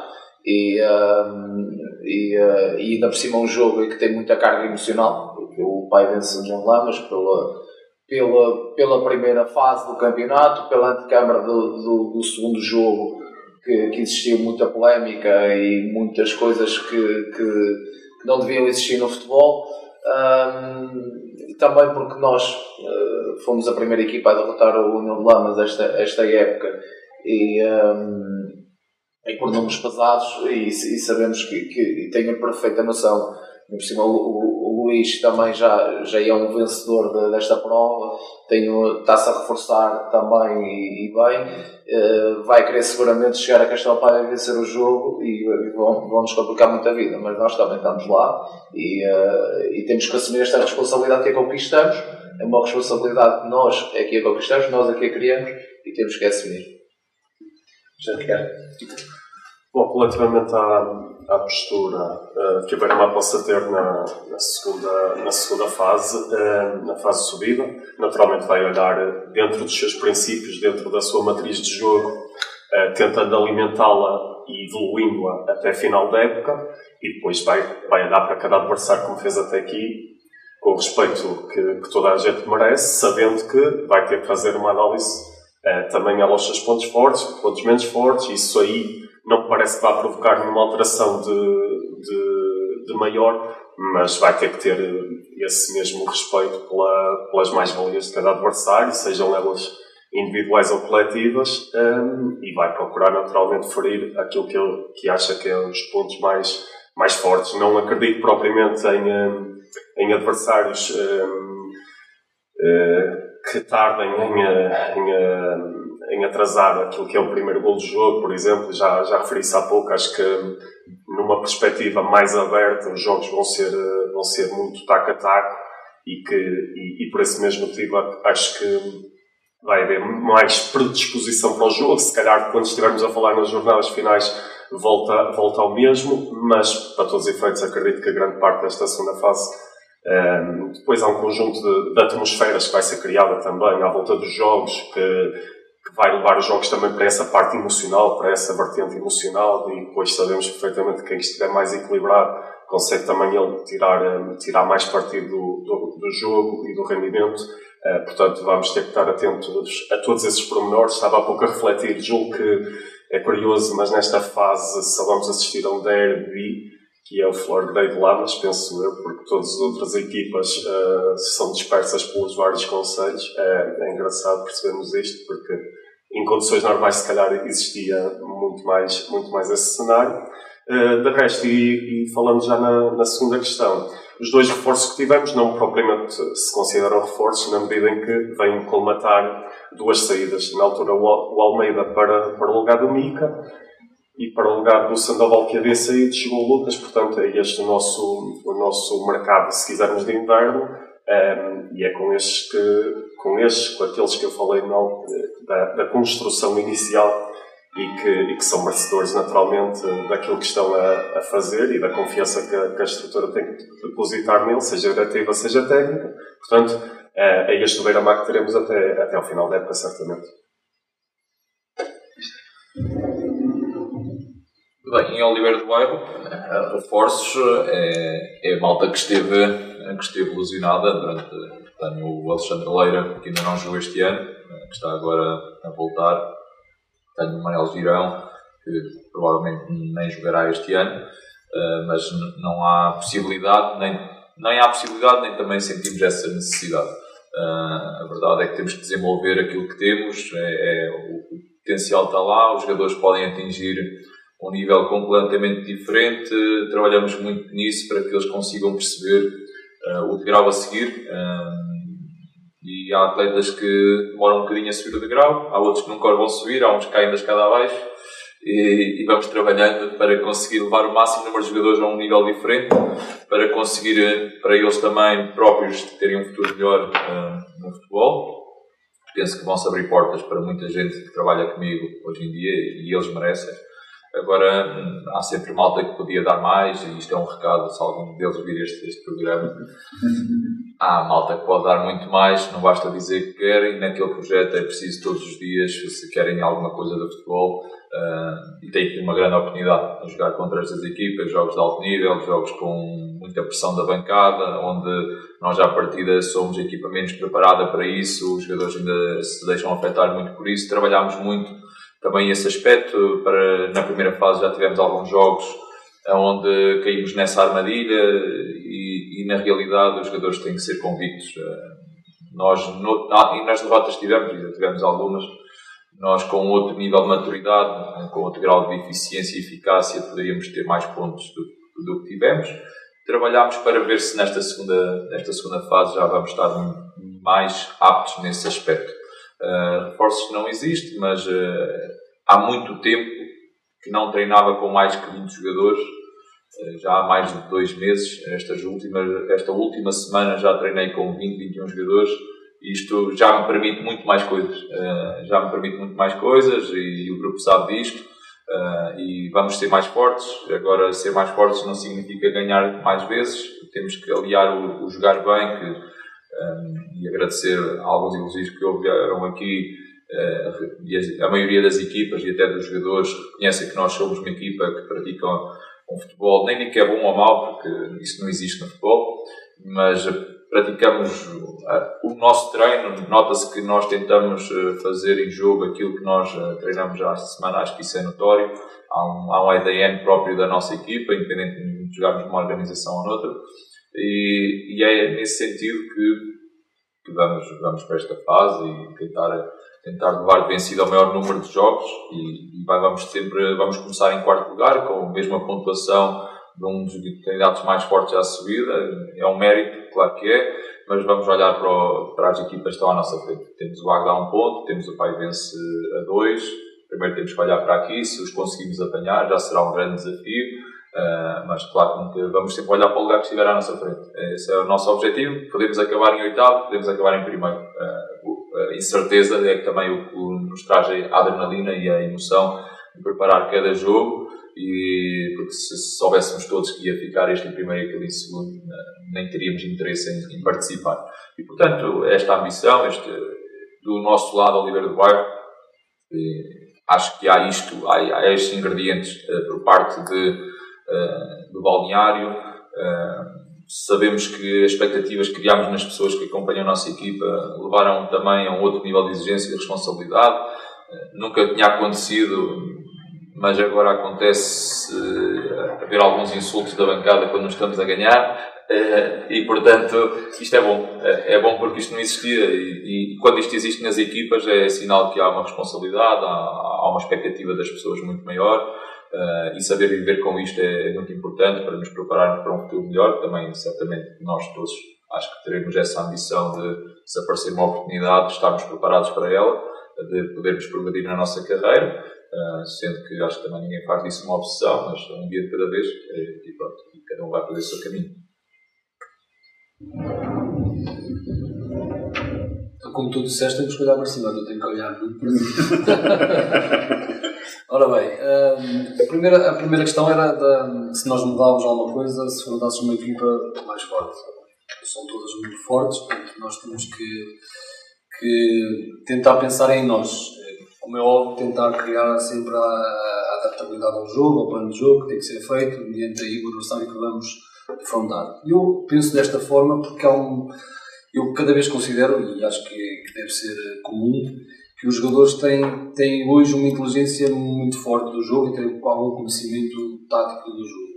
E, ahm, e, ah, e ainda por cima um jogo que tem muita carga emocional, porque o pai vence o de Lamas pela, pela, pela primeira fase do campeonato, pela antecâmara do, do, do segundo jogo que, que existiu muita polémica e muitas coisas que, que, que não deviam existir no futebol. Um, também porque nós uh, fomos a primeira equipa a derrotar o União de Lamas esta, esta época. E, um, e por números pesados e, e sabemos que, que e tenho a perfeita noção por cima, o, Luís também já, já é um vencedor de, desta prova, está-se a reforçar também e, e bem. Uh, vai querer seguramente chegar a Castelo Pai a vencer o jogo e, e vão, vão nos complicar muito a vida, mas nós também estamos lá e, uh, e temos que assumir esta responsabilidade que a conquistamos. É uma responsabilidade que nós é que a conquistamos, nós é que a criamos e temos que assumir. Já quer. Bom, relativamente à, à postura uh, que a Beira-Mar possa ter na, na, segunda, na segunda fase, uh, na fase de subida, naturalmente vai olhar dentro dos seus princípios, dentro da sua matriz de jogo, uh, tentando alimentá-la e evoluindo-a até a final da época, e depois vai, vai olhar para cada adversário como fez até aqui, com o respeito que, que toda a gente merece, sabendo que vai ter que fazer uma análise também aos seus pontos fortes, pontos menos fortes, isso aí não parece que vá provocar nenhuma alteração de, de, de, maior, mas vai ter que ter esse mesmo respeito pela, pelas mais-valias de cada adversário, sejam elas individuais ou coletivas, um, e vai procurar naturalmente ferir aquilo que ele que acha que é os pontos mais, mais fortes. Não acredito propriamente em, um, em adversários um, uh, que tardem em, em em atrasar aquilo que é o primeiro gol do jogo, por exemplo, já, já referi isso há pouco, acho que numa perspectiva mais aberta os jogos vão ser, vão ser muito taco a taco e, que, e, e por esse mesmo motivo acho que vai haver mais predisposição para o jogo, se calhar quando estivermos a falar nas jornadas finais volta, volta ao mesmo, mas para todos os efeitos acredito que a grande parte desta segunda fase um, depois há um conjunto de, de, atmosferas que vai ser criada também à volta dos jogos, que que vai levar os jogos também para essa parte emocional, para essa vertente emocional e depois sabemos perfeitamente que quem estiver mais equilibrado consegue também ele tirar, eh, tirar mais partido do, do, do jogo e do rendimento. Uh, portanto, vamos ter que estar atentos a todos esses pormenores. Estava há pouco a refletir, julgo que é curioso, mas nesta fase só vamos assistir a um derby, que é o Flor de Lamas, penso eu, porque todas as outras equipas uh, são dispersas pelos vários conselhos. É, é engraçado percebermos isto, porque em condições normais, se calhar, existia muito mais, muito mais esse cenário. Uh, de resto, e, e falando já na, na, segunda questão, os dois reforços que tivemos não propriamente se consideram reforços, na medida em que vêm colmatar duas saídas. Na altura, o, o Almeida para, para o lugar do Mica e para o lugar do Sandoval que havia saído, chegou o Lucas. Portanto, é este o nosso, o nosso mercado, se quisermos, de inverno. Um, ehm, e é com estes que, com estes, com aqueles que eu falei não, da, da construção inicial e que, e que, são merecedores naturalmente daquilo que estão a, a fazer e da confiança que a, que a, estrutura tem que depositar nele, seja diretiva, seja técnica. Portanto, é, é este beira-mar que teremos até, até ao final da época, certamente. Bem, em Oliveira do Bairro, reforços é, é a malta que esteve, que esteve ilusionada durante tenho o Alexandre Leira, que ainda não jogou este ano, que está agora a voltar. Tenho o Manel Girão, que provavelmente nem jogará este ano, eh, mas não há possibilidade, nem, nem há possibilidade, nem também sentimos essa necessidade. Eh, a verdade é que temos que desenvolver aquilo que temos, é, é, o potencial está lá, os jogadores podem atingir um nível completamente diferente, trabalhamos muito nisso para que eles consigam perceber o degrau a seguir. E há atletas que demoram um bocadinho a subir o degrau, há outros que nunca vão subir, há uns que caem da escada abaixo. E, e, vamos trabalhando para conseguir levar o máximo número de jogadores a um nível diferente, para conseguir, para eles também próprios, terem um futuro melhor uh, no futebol. Penso que vão se abrir portas para muita gente que trabalha comigo hoje em dia e eles merecem. Agora, há sempre malta que podia dar mais, e isto é um recado se algum deles vir este, este programa. Há malta que pode dar muito mais, não basta dizer que querem, naquele projeto é preciso todos os dias, se querem alguma coisa do futebol, uh, e tem aqui uma grande oportunidade de jogar contra estas equipas, jogos de alto nível, jogos com muita pressão da bancada, onde nós à partida somos a equipa menos preparada para isso, os jogadores ainda se deixam afetar muito por isso, trabalhamos muito também esse aspecto. Para, na primeira fase já tivemos alguns jogos onde caímos nessa armadilha e, e na realidade os jogadores têm que ser convictos. Nós, no, e nas derrotas tivemos, e tivemos algumas, nós com outro nível de maturidade, com outro grau de eficiência e eficácia, poderíamos ter mais pontos do, do que tivemos. Trabalhámos para ver se nesta segunda, nesta segunda fase já vamos estar mais aptos nesse aspecto. Uh, reforços não existe, mas uh, há muito tempo que não treinava com mais que 20 jogadores, uh, já há mais de dois meses. Estas últimas, esta última semana já treinei com 20, 21 jogadores. Isto já me permite muito mais coisas, já me permite muito mais coisas e, e o grupo sabe disto. Uh, e vamos ser mais fortes. Agora, ser mais fortes não significa ganhar mais vezes, temos que aliar o, o jogar bem que, e agradecer alguns elogios que houveram aqui. Uh, e a, a, maioria das equipas e até dos jogadores reconhecem que nós somos uma equipa que pratica um, futebol, nem que é bom ou mau, porque isso não existe no futebol, mas praticamos o nosso treino, nota-se que nós tentamos eh, fazer em jogo aquilo que nós eh, treinamos já esta semana, acho que isso é notório. Há um, há um ADN próprio da nossa equipa, independentemente de jogarmos numa organização ou noutra, e, e é nesse sentido que, que, vamos, vamos para esta fase e tentar, tentar levar vencido ao maior número de jogos. E, e vamos sempre vamos começar em quarto lugar, com a mesma pontuação de um dos candidatos mais fortes à subida. É um mérito, claro que é, mas vamos olhar para, o, para as equipas que estão à nossa frente. Temos o Agda a um ponto, temos o Paivense a dois. Primeiro temos que olhar para aqui, se os conseguimos apanhar, já será um grande desafio. Uh, mas claro que vamos sempre olhar para o lugar que estiver à nossa frente. Esse é o nosso objetivo. Podemos acabar em oitavo, podemos acabar em primeiro. Uh, a incerteza é também o que nos traz a adrenalina e a emoção de preparar cada jogo e porque se, se soubéssemos todos que ia ficar este em primeiro e aquele em segundo, nem teríamos interesse em, em, participar. E portanto, esta ambição, este, do nosso lado, Oliveira do Bairro, eh, acho que há isto, há, há estes ingredientes eh, por parte de, eh, do balneário. sabemos que as expectativas que criámos nas pessoas que acompanham a nossa equipa levaram também a um outro nível de exigência e de responsabilidade. nunca tinha acontecido mas agora acontece haver alguns insultos da bancada quando nos estamos a ganhar e portanto isto é bom é bom porque isto não existia e, quando isto existe nas equipas é sinal que há uma responsabilidade há uma expectativa das pessoas muito maior uh, e saber viver com isto é, muito importante para nos prepararmos para um futuro melhor também certamente nós todos acho que teremos essa ambição de se aparecer uma oportunidade estarmos preparados para ela de podermos progredir na nossa carreira Uh, sendo que acho que também ninguém faz disso uma obsessão, mas um dia de cada vez eh, e pronto, e cada um vai fazer o seu caminho. Então, como tu disseste, temos que olhar para cima, não tenho que olhar muito para cima. Ora bem, um, a, primeira, a primeira questão era se nós mudávamos alguma coisa, se formássemos uma equipa mais forte. São todas muito fortes, portanto, nós temos que, que tentar pensar em nós como é óbvio, tentar criar sempre a, a adaptabilidade ao jogo, ao plano de jogo que tem que ser feito mediante aí o adversário que vamos defrontar. Eu penso desta forma porque há um. Eu cada vez considero, e acho que, que deve ser comum, que os jogadores têm, têm hoje uma inteligência muito forte do jogo e têm algum conhecimento tático do jogo.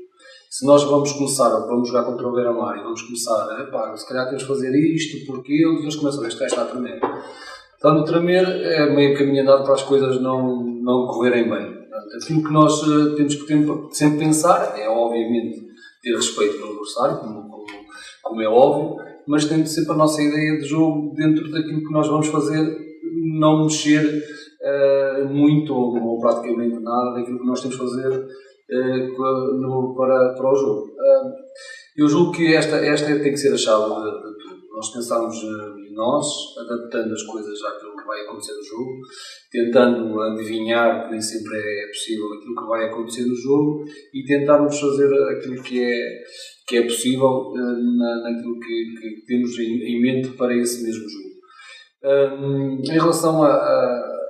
Se nós vamos começar, vamos jogar contra o Beira-Mar e vamos começar, epá, se calhar temos que fazer isto, porque eles começam a está a tremer Está no tremer é meio caminho andado para as coisas não, não correrem bem. Aquilo que nós eh, temos que sempre pensar é, obviamente, ter respeito pelo adversário, como, como, como, é óbvio, mas tem de ser para a nossa ideia de jogo dentro daquilo que nós vamos fazer, não mexer uh, muito ou, ou, praticamente nada daquilo que nós temos de fazer uh, no, para, para o jogo. Uh, eu julgo que esta, esta tem que ser a chave de, tudo. Nós pensamos nós, adaptando as coisas àquilo que vai acontecer no jogo, tentando adivinhar, que nem sempre é possível, aquilo que vai acontecer no jogo e tentarmos fazer aquilo que é, que é possível na, naquilo que, que temos em, em, mente para esse mesmo jogo. Um, em relação a, a,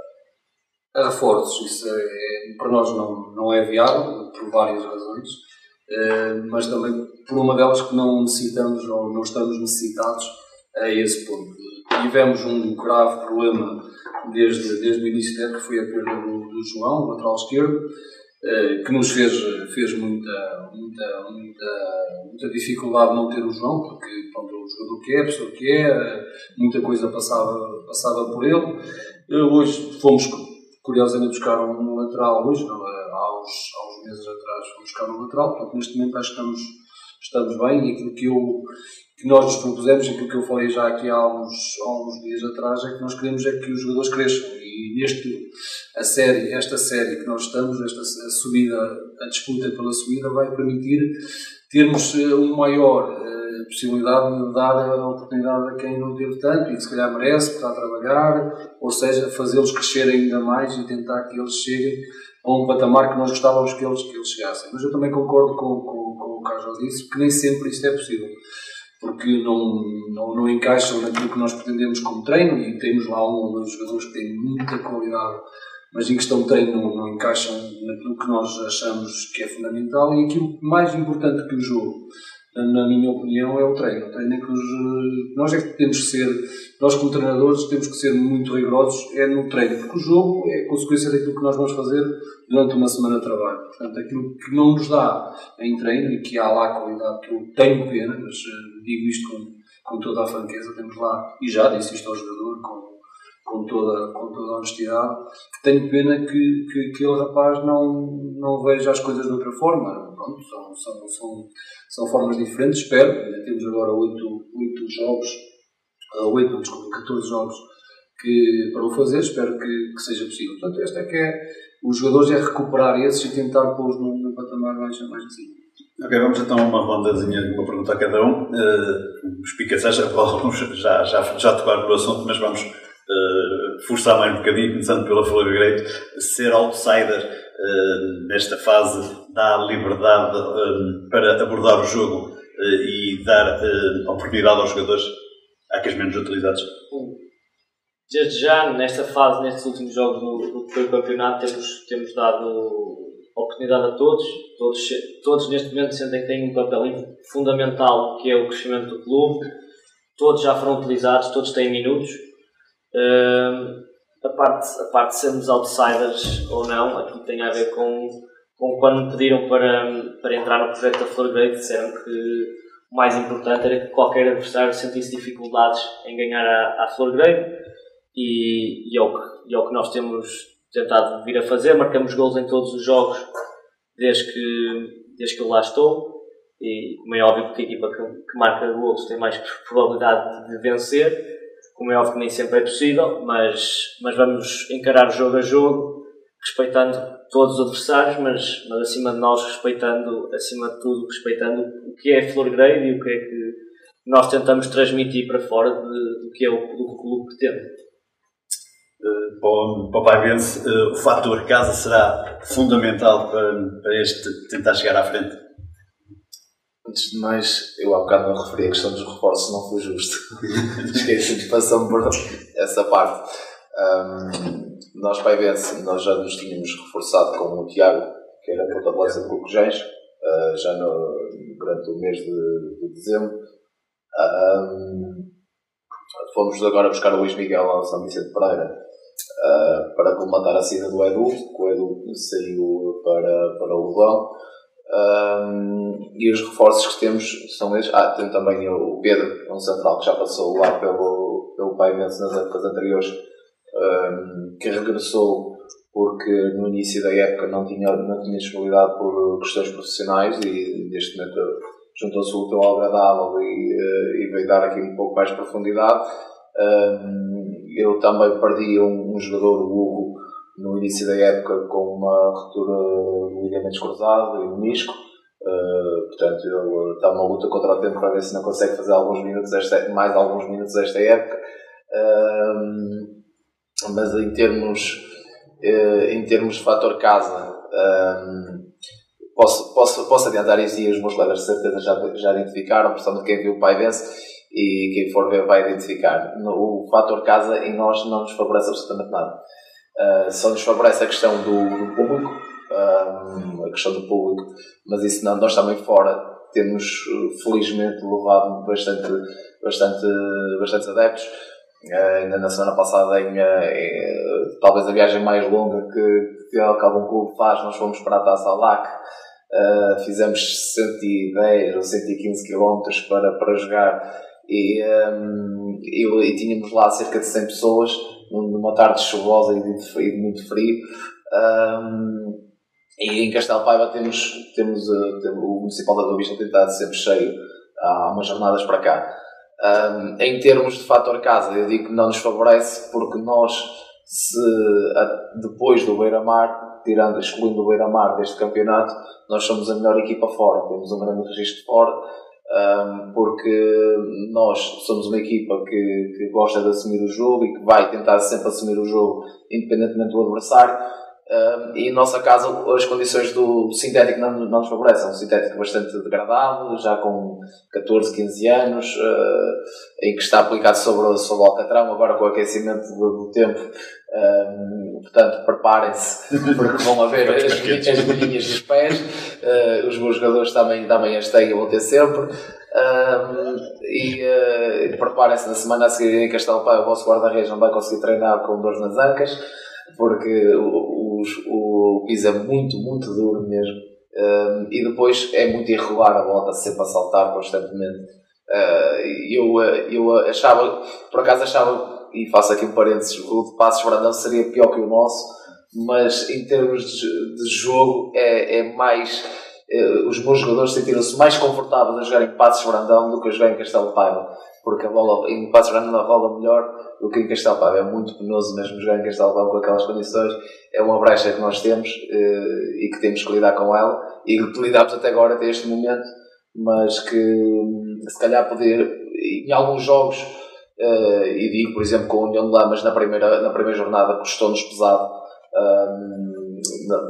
a reforços, isso é, para nós não, não é viável, por várias razões, uh, mas também por uma delas que não necessitamos ou não estamos necessitados a esse ponto. tivemos um grave problema desde, desde o início da época, que foi a perda do, do João, lateral esquerdo, que nos fez, fez muita, muita, muita, muita dificuldade não ter o João, porque pronto, o jogador que é, a pessoa que é, muita coisa passava, passava por ele. Eh, hoje fomos, curiosamente, buscar um lateral, hoje, não, eh, há uns meses atrás, fomos buscar um lateral, portanto, neste momento acho que estamos, estamos bem e aquilo que eu que nós nos propusemos, aquilo que eu falei já aqui há uns, há uns dias atrás, é que nós queremos é que os jogadores cresçam e neste a série, esta série que nós estamos, esta a subida, a disputa pela subida vai permitir termos uh, uma maior uh, possibilidade de dar a oportunidade a quem não teve tanto e que se calhar merece, porque está a trabalhar, ou seja, fazê-los crescer ainda mais e tentar que eles cheguem a um patamar que nós gostávamos que eles, que eles chegassem. Mas eu também concordo com, com, com o Carlos disse, que nem sempre isto é possível porque não, não, não encaixam naquilo que nós pretendemos como treino e temos lá um ou dois jogadores que têm muita qualidade, mas em questão de treino não, não encaixam naquilo que nós achamos que é fundamental e aquilo mais importante que o jogo na minha opinião, é o treino. O treino é que os, nós é que temos que ser, nós como treinadores temos que ser muito rigorosos é no treino, porque o jogo é consequência daquilo que nós vamos fazer durante uma semana de trabalho. Portanto, aquilo que não nos dá em treino e que há lá qualidade que eu tenho pena, mas uh, digo isto com, com toda a franqueza, temos lá, e já disse isto ao jogador, com, com toda, com toda a honestidade, tenho pena que, que aquele rapaz não, não veja as coisas de outra forma. Pronto, são, são, são, são formas diferentes, espero. Temos agora oito, oito jogos, oito, desculpa, 14 jogos que, para o fazer, espero que, que seja possível. Portanto, esta é que é, os jogadores é recuperar esses e tentar pô-los num, num patamar mais, mais acima. Ok, vamos então a uma rondazinha de uma pergunta a cada um. Uh, os picaçãs já, já, já, tocaram no assunto, mas vamos uh, forçar mais um bocadinho, começando pela Flor Greito, ser outsider uh, nesta fase dá liberdade uh, para abordar o jogo e dar oportunidade aos jogadores, àqueles menos utilizados? Desde já, nesta fase, nestes últimos jogos do, do campeonato, temos, temos dado oportunidade a todos. todos. Todos neste momento sentem que têm um papel fundamental que é o crescimento do clube. Todos já foram utilizados, todos têm minutos. Uh, a, parte, a parte de sermos outsiders ou não, aqui tem a ver com, com quando me pediram para, para entrar no projeto da Flor Grade, disseram que o mais importante era que qualquer adversário sentisse dificuldades em ganhar a, a Grade e, e, é o que, e é o que nós temos tentado vir a fazer. Marcamos gols em todos os jogos desde que, desde que eu lá estou. E, como é óbvio, que a equipa que, que marca gols tem mais probabilidade de vencer como é óbvio que nem sempre é possível, mas, mas vamos encarar jogo a jogo, respeitando todos os adversários, mas, mas acima de nós, respeitando, acima de tudo, respeitando o que é Flor Grade e o que é que nós tentamos transmitir para fora do que é o, do que o clube pretende. Uh, para, o Pai Vence, uh, o fator casa será fundamental para, este tentar chegar à frente? Antes de mais, eu há bocado não referi a questão dos reforços, não foi justo. Esqueci de passar por essa parte. Um, nós, Pai Vence, nós já nos tínhamos reforçado com o Tiago, que era ponta de Cocojães, uh, já no, durante o mês de, de dezembro. Um, fomos agora buscar o Luís Miguel ao São Vicente Pereira uh, para colmatar a saída do Edu, que o Edu saiu para, para o Levão. Um, e os reforços que temos são estes. Ah, tem também o Pedro, um central que já passou lá pelo, pelo Paimense nas épocas anteriores, um, que regressou porque no início da época não tinha, não tinha disponibilidade por questões profissionais e neste momento juntou-se o teu agradável e, e veio dar aqui um pouco mais de profundidade. Eu também perdi um, jogador, o Hugo, no início da época com uma ruptura do ligamento cruzado e menisco. Uh, portanto, ele está numa luta contra o tempo para ver se não consegue fazer alguns minutos esta, mais alguns minutos esta época. Mas em termos, uh, em termos de fator casa, posso, posso, posso adiantar isso e os meus colegas de certeza já, já identificaram, portanto, quem viu o pai vence e quem for ver vai identificar. O fator casa em nós não nos favorece absolutamente nada. Uh, só nos favorece a questão do, do público, uh, a questão do público, mas isso não, nós também fora temos felizmente levado bastante, bastante, bastante adeptos Uh, ainda na semana passada, em, em, talvez a viagem mais longa que, que algum clube faz, nós fomos para a Taça Alac. Uh, fizemos 110 ou 115 km para, para jogar e, um, e, e, tínhamos lá cerca de 100 pessoas numa tarde chuvosa e de, e de muito frio. Um, e em Castelo Paiva temos, temos, uh, temos o Municipal da Boa tem estado sempre cheio há umas jornadas para cá. Um, em termos de fator casa, eu digo que não nos favorece porque nós, se, a, depois do Beira-Mar, tirando, excluindo o Beira-Mar deste campeonato, nós somos a melhor equipa fora, temos um grande registro fora, um, porque nós somos uma equipa que, que gosta de assumir o jogo e que vai tentar sempre assumir o jogo independentemente do adversário um, e em nossa casa as condições do, sintético não, não nos favorecem. Um sintético bastante degradável, já com 14, 15 anos, uh, em que está aplicado sobre, sobre o alcatrão, agora com o aquecimento do, do tempo. Um, portanto, preparem-se, porque vão haver as, as bolinhas dos pés. Uh, os meus jogadores também, também as têm, vão ter sempre. Um, e uh, preparem-se na semana a seguir em Castelo Pai, o vosso guarda-redes não vai conseguir treinar com dores nas ancas, porque o, o piso é muito, muito duro mesmo. Um, e depois é muito irregular a volta, sempre a saltar constantemente. Uh, eu, eu achava, por acaso achava, e faço aqui um parênteses, o de Passos Brandão seria pior que o nosso, mas em termos de, de jogo é, é mais. Uh, os meus jogadores sentiram-se mais confortáveis a jogar em Passos Brandão do que a jogar em Castelo Paiva, porque a bola em Passos Brandão rola melhor do que em Castelo Paiva. É muito penoso mesmo jogar em Castelo Paiva com aquelas condições é uma brecha que nós temos uh, e que temos que lidar com ela e que lidamos até agora, até este momento, mas que se calhar poder, em alguns jogos, uh, e digo por exemplo com a União de Lamas na primeira, na primeira jornada, custou-nos pesado um,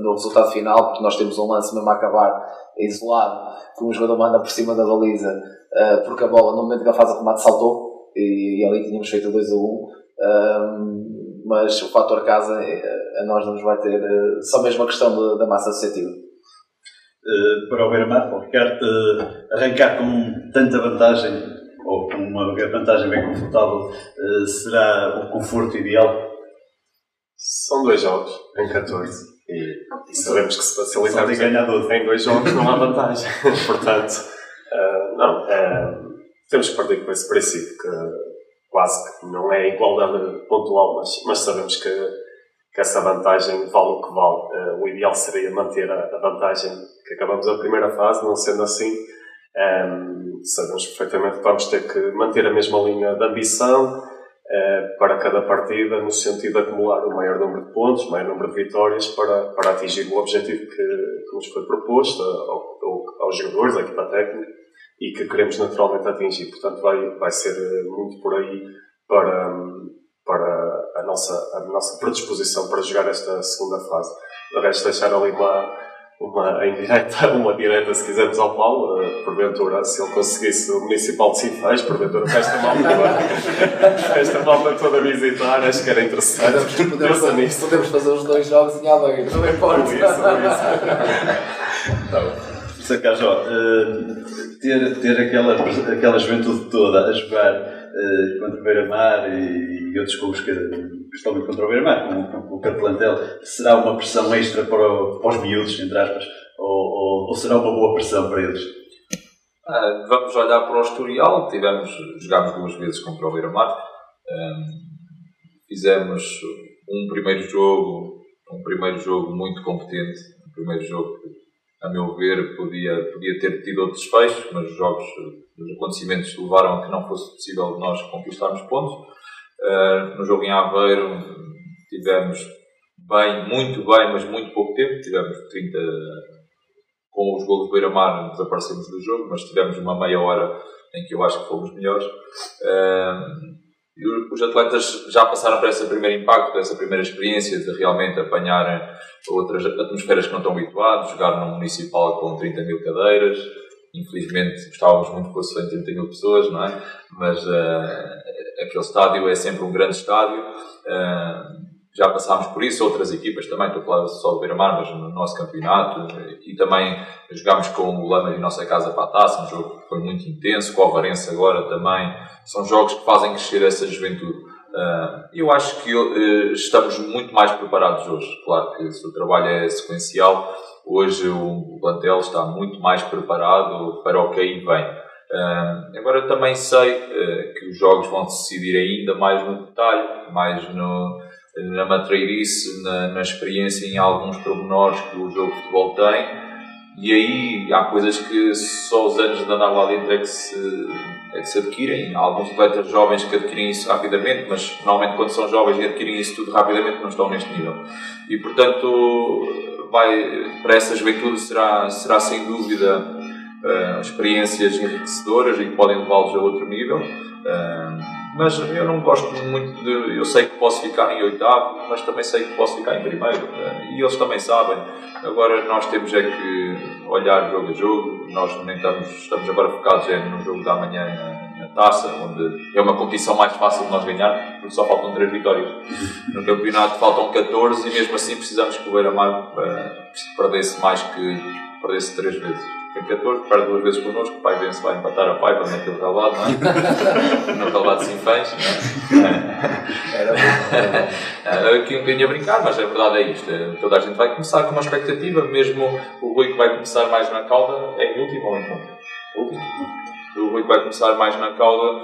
no resultado final, porque nós temos um lance mesmo a acabar isolado, que um jogador manda por cima da baliza, uh, porque a bola no momento que ele faz a remate saltou e, e ali tínhamos feito 2 a 1. Um, um, mas o fator casa eh, a nós não nos vai ter, eh, só mesmo a questão da massa associativa. Uh, para o Beira-Mar, Ricardo, uh, arrancar com tanta vantagem, ou com uma vantagem bem confortável, uh, será o conforto ideal? São dois jogos em 14 e sabemos que se facilitarmos em, em dois jogos não há vantagem. Portanto, não, temos que partir com esse princípio que quase que não é igualdade pontual, mas, mas sabemos que, que essa vantagem vale o que vale. Uh, o ideal seria manter a, a, vantagem que acabamos a primeira fase, não sendo assim, um, sabemos perfeitamente que vamos ter que manter a mesma linha de ambição uh, para cada partida, no sentido de acumular o maior número de pontos, o maior número de vitórias para, para atingir o objetivo que, que nos foi proposto ao, ao, aos jogadores, à equipa técnica e que queremos naturalmente atingir. Portanto, vai, vai ser eh, muito por aí para, para a, nossa, a nossa predisposição para jogar esta segunda fase. De resto, deixar ali uma, uma em direta, uma direta, se quisermos, ao Paulo, uh, porventura, se ele conseguisse o Municipal de Sinfãs, porventura, para esta malta toda, esta malta toda visitar, acho que era interessante. Podemos, podemos, podemos fazer os dois jogos em Aveiro, não importa. Isso, isso. Tá Sacajó, uh, ter, ter aquela, aquela juventude toda a jogar uh, contra o Beira-Mar e, e, outros clubes, que, principalmente contra o Beira-Mar, com, com, o plantel, será uma pressão extra para, para os miúdos, entre aspas, ou, ou, ou, será uma boa pressão para eles? Ah, vamos olhar para o historial, tivemos, jogámos duas vezes contra o Beira-Mar, um, fizemos um primeiro jogo, um primeiro jogo muito competente, um primeiro jogo a meu ver, podia, podia ter tido outros desfechos, mas os jogos, os acontecimentos levaram a que não fosse possível nós conquistarmos pontos. Uh, no jogo em Aveiro tivemos bem, muito bem, mas muito pouco tempo. Tivemos 30, com os golos do Beira-Mar desaparecemos do jogo, mas tivemos uma meia hora em que eu acho que fomos melhores. Uh, os atletas já passaram por esse primeiro impacto, por essa primeira experiência de realmente apanharem outras atmosferas que não estão habituados, jogar num municipal com 30 mil cadeiras. Infelizmente gostávamos muito que fosse 30 mil pessoas, não é? Mas uh, aquele estádio é sempre um grande estádio. Uh, já passámos por isso, outras equipas também, estou a falar só do Beira-Mar, mas no nosso campeonato, e também jogámos com o Lama em nossa casa para a taça, um jogo que foi muito intenso, com o Varense agora também, são jogos que fazem crescer essa juventude. Uh, eu acho que uh, estamos muito mais preparados hoje. Claro que o trabalho é sequencial, hoje o plantel está muito mais preparado para o que aí vem. Uh, agora também sei que os jogos vão decidir ainda mais no detalhe, mais no, na matreirice, na, na experiência em alguns pormenores que o jogo de futebol tem. E aí há coisas que só os anos de andar lá dentro é que se é que se adquirem. Há alguns atletas jovens que adquirem isso rapidamente, mas normalmente quando são jovens e adquirem isso tudo rapidamente não estão neste nível. E portanto, vai, para essa juventude será, será sem dúvida uh, experiências enriquecedoras e que podem levá-los a outro nível. Uh, mas eu não gosto muito de. Eu sei que posso ficar em oitavo, mas também sei que posso ficar em primeiro. Uh, e eles também sabem. Agora nós temos é que olhar jogo a jogo. Nós nem estamos, estamos agora focados é no jogo da manhã na, na, taça, onde é uma competição mais fácil de nós ganhar, porque só faltam 3 vitórias. No campeonato faltam 14 e mesmo assim precisamos que o Beira-Mar uh, perdesse mais que perdesse 3 vezes tem 14, perde duas vezes connosco, o pai vence, vai empatar a Paiva naquele relvado, não é? no relvado de Sinfãs, não é? Era Aqui um bocadinho a brincar, mas a verdade é isto. Toda a gente vai começar com uma expectativa, mesmo o Rui que vai começar mais na cauda é em último ou então? Último. O Rui que vai começar mais na cauda,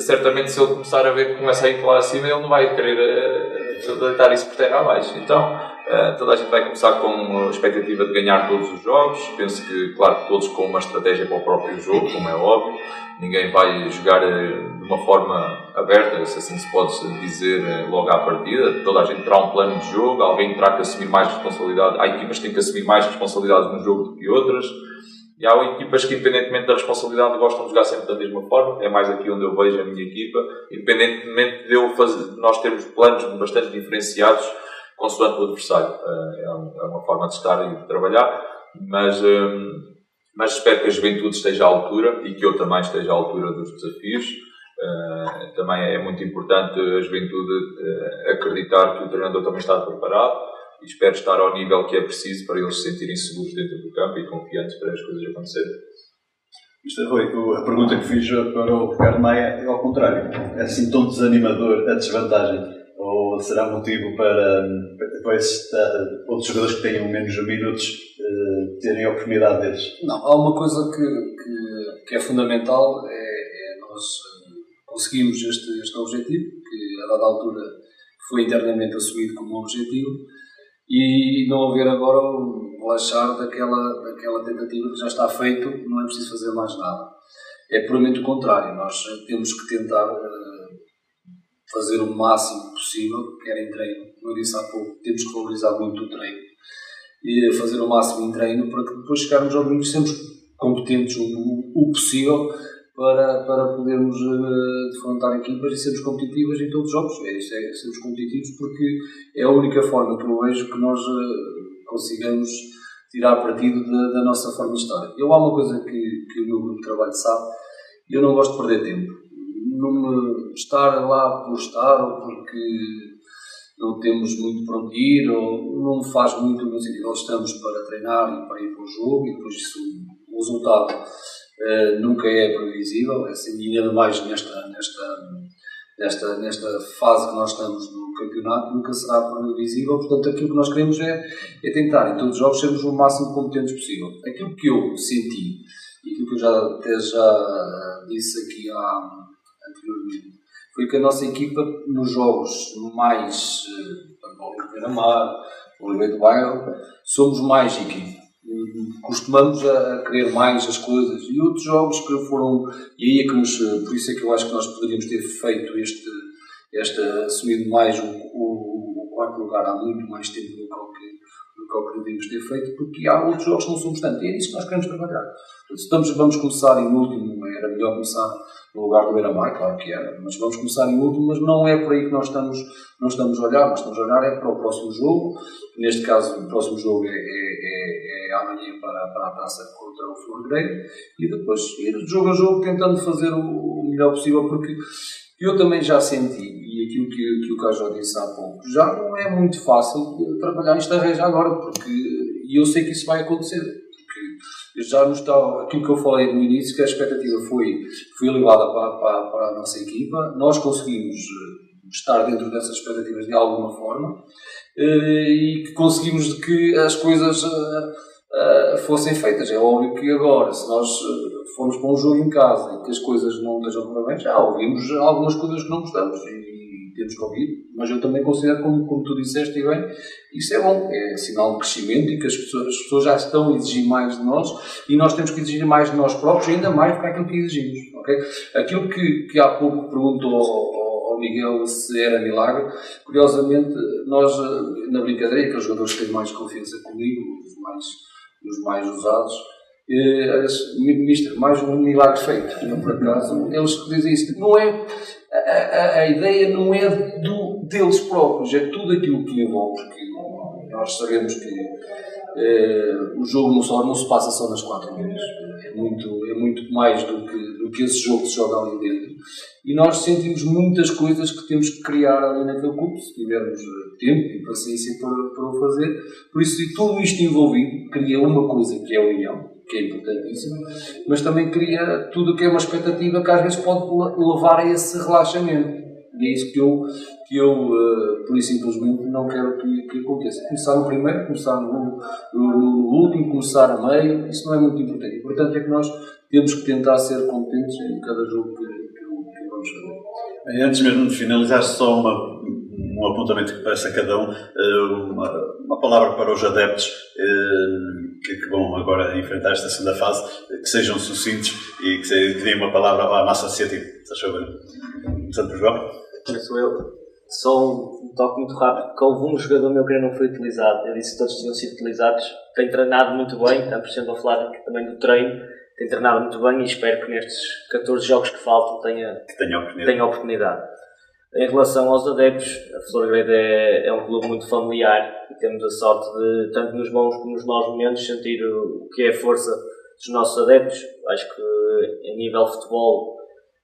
certamente se ele começar a ver que começa a ir lá acima, ele não vai querer uh, deitar isso por terra abaixo. Então, Uh, toda a gente vai começar com a expectativa de ganhar todos os jogos. Penso que, claro, todos com uma estratégia para o próprio jogo, como é óbvio. Ninguém vai jogar uh, de uma forma aberta, se assim se pode dizer, uh, logo à partida. Toda a gente terá um plano de jogo, alguém terá que assumir mais responsabilidade. Há equipas que têm que assumir mais responsabilidades no jogo do que outras. E há equipas que, independentemente da responsabilidade, gostam de jogar sempre da mesma forma. É mais aqui onde eu vejo a minha equipa. Independentemente de eu fazer, nós termos planos bastante diferenciados consoante o adversário. Eh, é, é uma forma de estar e de trabalhar, mas, hum, mas espero que a juventude esteja à altura e que eu também esteja à altura dos desafios. Eh, também é muito importante a juventude eh, acreditar que o treinador também está preparado e espero estar ao nível que é preciso para eles se sentirem seguros dentro do campo e confiantes para as coisas acontecerem. Isto Rui, a pergunta que fiz para o Ricardo Maia é ao contrário. É assim tão desanimador a desvantagem ou será motivo para, para esses, outros jogadores que tenham menos minutos uh, terem a oportunidade deles? Não, há uma coisa que, que, que é fundamental, é, é nós eh, conseguimos este, este objetivo, que a dada altura foi internamente assumido como objetivo, e não haver agora um relaxar daquela, daquela tentativa que já está feito, não é preciso fazer mais nada. É puramente o contrário, nós temos que tentar fazer o máximo possível, quer em treino, como eu disse há pouco, temos que valorizar muito o treino e fazer o máximo em treino para que depois chegarmos ao domingo sempre competentes o, o possível para, para podermos uh, defrontar equipas e sermos competitivas em todos os jogos. É isso, é sermos competitivos porque é a única forma que eu vejo que nós uh, consigamos tirar partido da, da, nossa forma de estar. Eu há uma coisa que, que o meu grupo de trabalho sabe, eu não gosto de perder tempo não estar lá por estar ou porque não temos muito para onde ir ou não faz muito no sentido nós estamos para treinar e para ir para o jogo e depois isso, o resultado uh, nunca é previsível é assim, ainda mais nesta, nesta, nesta, nesta fase que nós estamos no campeonato nunca será previsível, portanto aquilo que nós queremos é, é tentar em todos os jogos sermos o máximo competentes possível. Aquilo que eu senti e aquilo que eu já, até já disse aqui há anteriormente, foi que a nossa equipa, nos jogos mais uh, Mar, Oliveira do Bairro, somos mais equipa. Costumamos a, a, querer mais as coisas e outros jogos que foram. E aí é que nos. Eh, por isso é que eu acho que nós poderíamos ter feito este. este assumido mais o, o, o quarto lugar há muito mais tempo do que do que devíamos ter feito, porque há outros jogos que não somos tanto. E é isso que nós queremos trabalhar. Se estamos, vamos começar em último, era melhor começar no lugar do Beira-Mar, claro que era, mas vamos começar em último, mas não é por aí que nós estamos, não estamos a olhar, nós estamos a olhar é para o próximo jogo, neste caso o próximo jogo é, é, é, é amanhã para, para a taça contra o Florgreiro, e depois ir jogo a jogo tentando fazer o melhor possível, porque eu também já senti, e aquilo que, que o Cajó disse há pouco, já não é muito fácil trabalhar esta reja agora, porque e eu sei que isso vai acontecer já nos está, aquilo que eu falei no início, que a expectativa foi, foi elevada para, para, para a nossa equipa, nós conseguimos eh, estar dentro dessas expectativas de alguma forma e que conseguimos que as coisas fossem feitas. É óbvio que agora, se nós formos para um jogo em casa e que as coisas não estejam correndo bem, já ouvimos algumas coisas que não gostamos e temos que ouvir, mas eu também considero, como, como tu disseste e bem, isso é bom, é sinal de crescimento e que as pessoas, as pessoas já estão a exigir mais de nós e nós temos que exigir mais de nós próprios, ainda mais do que aquilo que exigimos. Okay? Aquilo que, que há pouco perguntou ao, ao Miguel se era milagre, curiosamente, nós, na brincadeira, aqueles jogadores que têm mais confiança comigo, os mais, os mais usados, eh, ministro, mais um milagre feito. Não, por acaso, eles dizem isso. Não é, a, a, a, ideia não é do, deles próprios, é tudo aquilo que envolve. Porque nós sabemos que eh, o jogo não, não se passa só nas quatro linhas. É muito, é muito mais do que, do que esse jogo que se joga ali dentro. E nós sentimos muitas coisas que temos que criar ali naquele clube, se tivermos eh, tempo e paciência para, para o fazer. Por isso, tudo isto envolvido cria uma coisa que é a união que é importantíssimo, mas também cria tudo o que é uma expectativa que às vezes pode levar a esse relaxamento. E é isso que eu, que eu uh, por isso simplesmente, não quero que, que, aconteça. Começar no primeiro, começar no, no, no, último, começar a meio, isso não é muito importante. O importante é que nós temos que tentar ser competentes em cada jogo que, que, que vamos fazer. Antes mesmo de finalizar, só uma, um apontamento que peço a cada um, eh, uma, uma palavra para os adeptos eh, que, que, vão agora enfrentar esta segunda fase, que sejam sucintos e que, que deem uma palavra à massa associativa. Estás a ver? Começando por João. Sou eu. Só um toque muito rápido, que houve um jogador meu que não foi utilizado. Eu disse que todos tinham sido utilizados. Tem treinado muito bem, estamos sempre a falar também do treino. Tem treinado muito bem e espero que nestes 14 jogos que faltam tenha, que tenha oportunidade. Tenha oportunidade. Em relação aos adeptos, a Flor Grande é, é, um clube muito familiar e temos a sorte de, tanto nos bons como nos maus momentos, sentir o, o que é a força dos nossos adeptos. Acho que, em nível futebol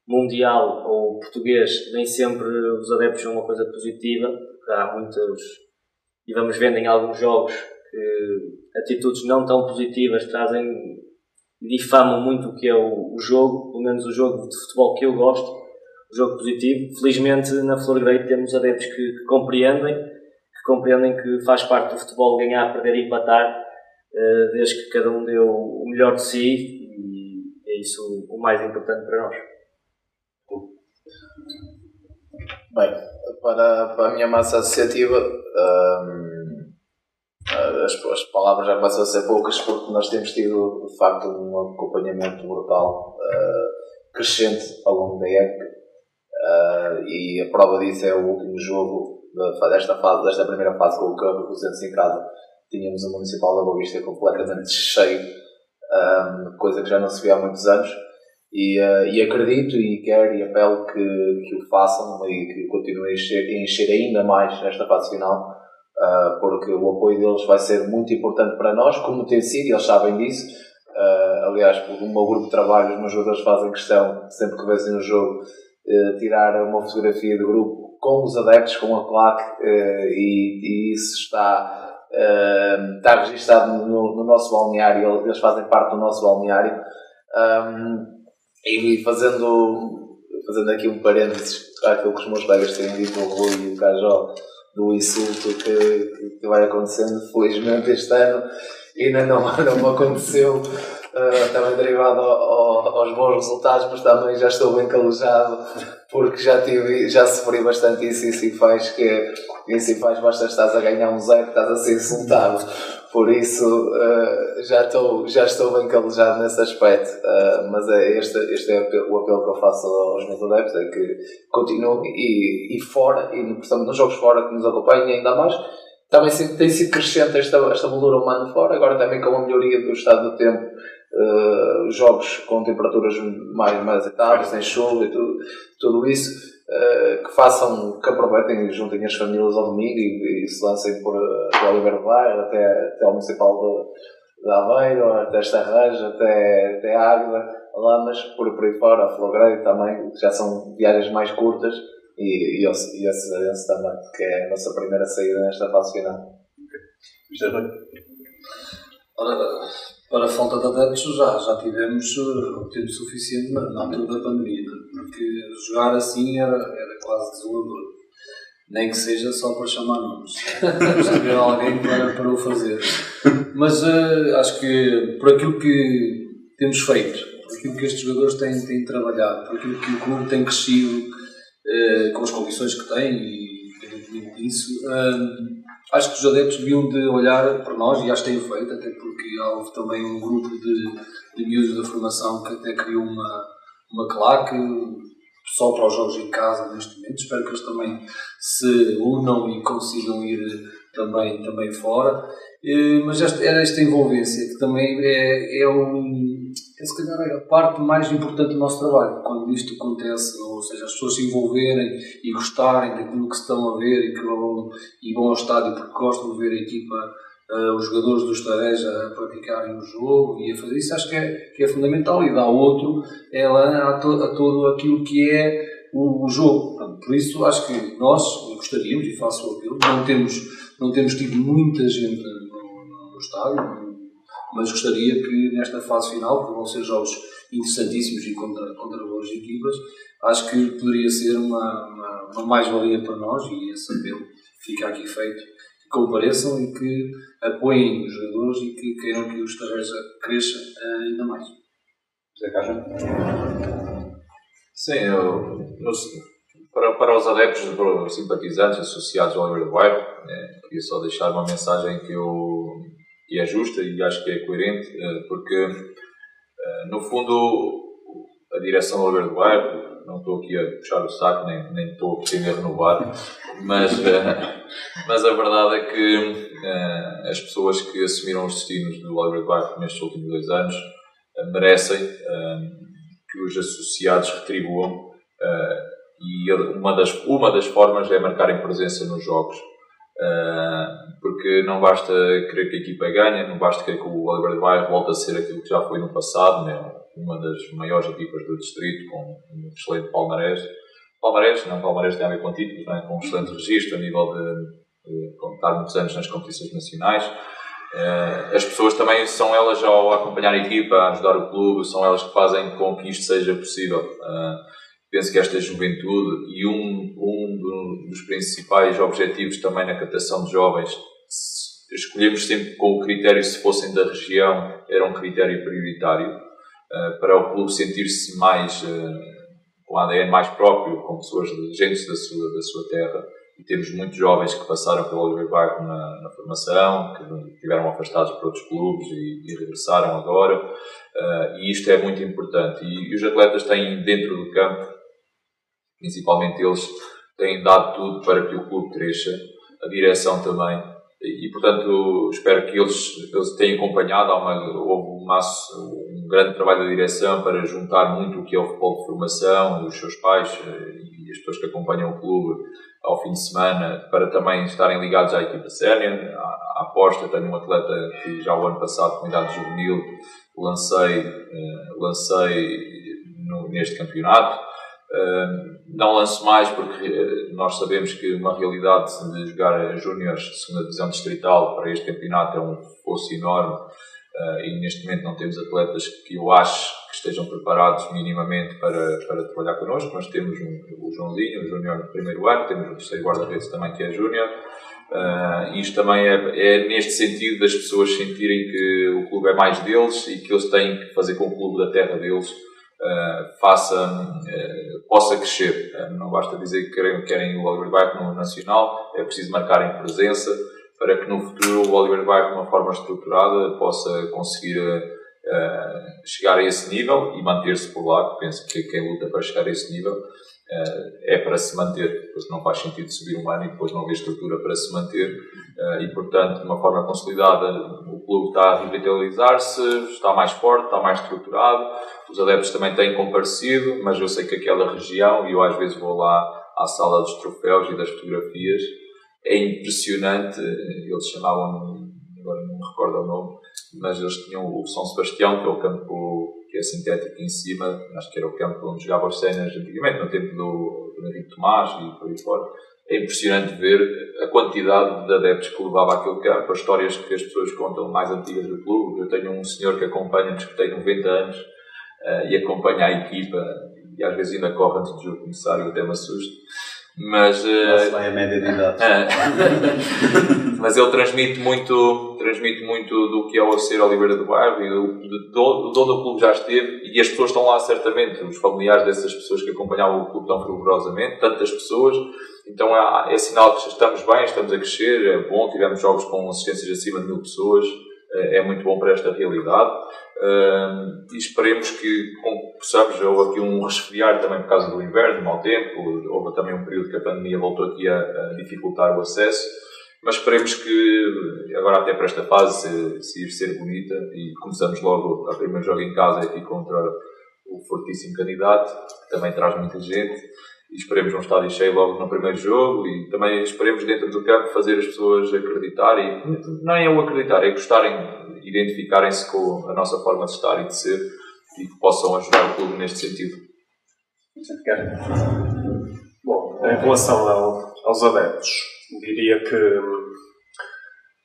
mundial ou português, nem sempre os adeptos são uma coisa positiva, porque há muitos, e vamos vendo em alguns jogos, que atitudes não tão positivas trazem, difamam muito o que é o, o jogo, pelo menos o jogo de futebol que eu gosto jogo positivo. Felizmente na Flor Grey temos adeptos que, que, compreendem, que compreendem que faz parte do futebol ganhar, perder e empatar, uh, desde que cada um deu o melhor de si e é isso o mais importante para nós. Bem, para, para a minha massa associativa, um, as, as, palavras já começam a ser poucas porque nós temos tido, de facto, um acompanhamento brutal, uh, crescente ao longo da época Uh, e a prova disso é o último jogo desta fase, desta primeira fase com o Câmbio, com os em casa. Tínhamos o Municipal da Boa Vista completamente cheio, um, coisa que já não se via há muitos anos. E, uh, e acredito e quero e apelo que, que o façam e que continuem a encher, a encher ainda mais nesta fase final, uh, porque o apoio deles vai ser muito importante para nós, como tem sido, e eles sabem disso. Aliás, o meu grupo de trabalho, os meus jogadores fazem questão, sempre que vencem o jogo, eh, tirar uma fotografia do grupo com os adeptos, com a plaque, uh, e, e, isso está, uh, está registado no, no, nosso balneário, eles fazem parte do nosso balneário. Um, e fazendo, fazendo aqui um parênteses àquilo que os meus colegas têm dito, o Rui e o Cajó, do insulto que, que vai acontecendo, felizmente este ano ainda não, não aconteceu uh, também derivado ao, ao, aos bons resultados, mas também já estou bem calejado porque já tive, já sofri bastante isso em Cifais, que em Cifais basta estás a ganhar um zero, estás a ser insultado. Por isso uh, já, estou, já estou bem calejado nesse aspecto. Uh, mas é este, este é o apelo que eu faço aos meus adeptos, é que continuem e, e fora, e portanto nos jogos fora que nos acompanhem ainda mais, também tem sido crescente esta, esta moldura humana fora, agora também com a melhoria do estado do tempo uh, jogos com temperaturas mais, mais azeitadas, sem chuva e tudo, tudo isso, uh, que façam, que aproveitem e juntem as famílias ao domingo e, e se lancem por, uh, Oliveira Bairro até, até ao Municipal de, de Aveiro, até Estarreja, até, até Águeda, Lamas, por, por aí fora, a Flogreio também, que já são viagens mais curtas e, e, e a Cesarense também, que é a nossa primeira saída nesta fase final. Okay. Ora, para a falta de adeptos, já, já tivemos uh, tempo suficiente na, altura da pandemia, porque jogar assim era, era quase desolador. Nem que seja só para chamar nomes. Temos alguém para, para o fazer. Mas uh, acho que por aquilo que temos feito, por aquilo que estes jogadores têm, têm trabalhado, por aquilo que o clube tem crescido uh, com as condições que tem e independentemente disso, uh, acho que os adeptos deviam de olhar para nós e acho que têm feito, até porque houve também um grupo de, de miúdos da formação que até criou uma, uma claque só para os jogos em casa neste momento. Espero que eles também se unam e consigam ir também, também fora. Eh, mas esta, esta envolvência que também é, é, um, é se calhar a parte mais importante do nosso trabalho. Quando isto acontece, ou seja, as pessoas se envolverem e gostarem daquilo que estão a ver e que vão, e vão ao estádio porque gostam de ver a equipa uh, os jogadores do Estareja a praticarem o jogo e a fazer isso, acho que é, que é fundamental. E dá outro ela a, to, a todo aquilo que é o, o jogo. Portanto, por isso, acho que nós gostaríamos, e faço o apelo, não temos, não temos tido muita gente no, no estádio, mas gostaria que nesta fase final, que vão ser jogos interessantíssimos e contra, contra boas equipas, acho que poderia ser uma, uma, uma mais-valia para nós e esse apelo fica aqui feito compareçam e que apoiem os jogadores e que queiram que o Estarreja cresça eh, ainda mais. José Caixa? Sim, eu, eu, para, para os adeptos, para os simpatizantes associados ao Oliver White, é, queria só deixar uma mensagem que, eu, que é justa e acho que é coerente, é, porque, é, no fundo, a direção do Oliver White não estou aqui a puxar o saco, nem, nem estou a renovar, mas, uh, mas a verdade é que as pessoas que assumiram os destinos do Oliver Barco nestes últimos dois anos merecem que os associados retribuam e uma das, uma das formas é marcarem presença nos jogos. Porque não basta querer que a equipa ganhe, não basta querer que o Oliver Bairro volte a ser aquilo que já foi no passado, né? uma das maiores equipas do distrito, com um excelente palmarés. Palmarés, não palmarés tem a ver com títulos, é? com um excelente registro a nível de, de contar muitos anos nas competições nacionais. Uh, as pessoas também são elas ao acompanhar a equipa, a ajudar o clube, são elas que fazem com que isto seja possível. Uh, penso que esta juventude e um, um dos principais objetivos também na captação de jovens, escolhemos sempre com o critério se fossem da região, era um critério prioritário uh, para o clube sentir-se mais uh, com ADN mais próprio, com pessoas, gente da sua, da sua terra. E temos muitos jovens que passaram pelo Oliver Barco na, na, formação, que tiveram afastados por outros clubes e, e regressaram agora. Uh, e isto é muito importante. E, e os atletas têm dentro do campo, principalmente eles, têm dado tudo para que o clube cresça, a direção também. E, portanto, espero que eles, eles tenham acompanhado. Uma, houve um, maço, um grande trabalho da direção para juntar muito o que é o futebol de formação, os seus pais eh, e as pessoas que acompanham o clube ao fim de semana, para também estarem ligados à equipa sénior. Aposta, tenho um atleta que já o ano passado, com idade juvenil, lancei, eh, lancei no, neste campeonato. Uh, não lanço mais porque nós sabemos que uma realidade de jogar júniores segunda divisão distrital para este campeonato é um fosso enorme uh, e neste momento não temos atletas que eu acho que estejam preparados minimamente para, para trabalhar connosco. Nós temos um, o Joãozinho, o Júnior no primeiro ano, temos o terceiro guarda-redes também que é Júnior. Uh, isto também é, é, neste sentido das pessoas sentirem que o clube é mais deles e que eles têm que fazer com o clube da terra deles uh, faça, uh, possa crescer. não basta dizer que querem, querem o Oliver Bairro no Nacional, é preciso marcarem presença para que no futuro o Oliver Bairro, de uma forma estruturada, possa conseguir uh, chegar a esse nível e manter-se por lá. Penso que quem luta para chegar a esse nível é para se manter, porque não faz sentido subir um ano e depois não haver estrutura para se manter. Uh, e, portanto, de uma forma consolidada, o clube está a revitalizar-se, está mais forte, está mais estruturado. Os adeptos também têm comparecido, mas eu sei que aquela região, e eu às vezes vou lá à sala dos troféus e das fotografias, é impressionante. Eles chamavam, agora não me recordo o nome, mas eles tinham o São Sebastião, que é o campo que é sintético em cima, acho que era o campo onde jogavam as cenas antigamente, no tempo do, do Henrique Tomás e por aí fora. É impressionante ver a quantidade de adeptos que levava aquele campo, as histórias que as pessoas contam mais antigas do clube. Eu tenho um senhor que acompanha-nos que tem 90 anos uh, e acompanha a equipa e às vezes ainda corre antes do jogo começar e até me assusta Mas, vai a média de idade. é. mas ele transmite muito, transmite muito do que é o ser Oliveira do Bairro e do, de todo, de onde o clube já esteve e as pessoas estão lá certamente, os familiares dessas pessoas que acompanhavam o clube tão fervorosamente, tantas pessoas, então é, é sinal que estamos bem, estamos a crescer, é bom, tivemos jogos com assistências acima de mil pessoas, é, é muito bom para esta realidade. E esperemos que possamos, houve aqui um resfriar também por causa do inverno, mau tempo, houve também um período que a pandemia voltou aqui a, dificultar o acesso, mas esperemos que agora até para esta fase se, ir ser bonita e começamos logo a primeiro jogo em casa aqui contra o fortíssimo candidato, que também traz muita gente e esperemos um estádio cheio logo no primeiro jogo e também esperemos dentro do campo fazer as pessoas acreditarem, não é o acreditar, é gostarem, identificarem-se com a nossa forma de estar e de ser e que possam ajudar o clube neste sentido. Bom, em relação ao, aos adeptos, diria que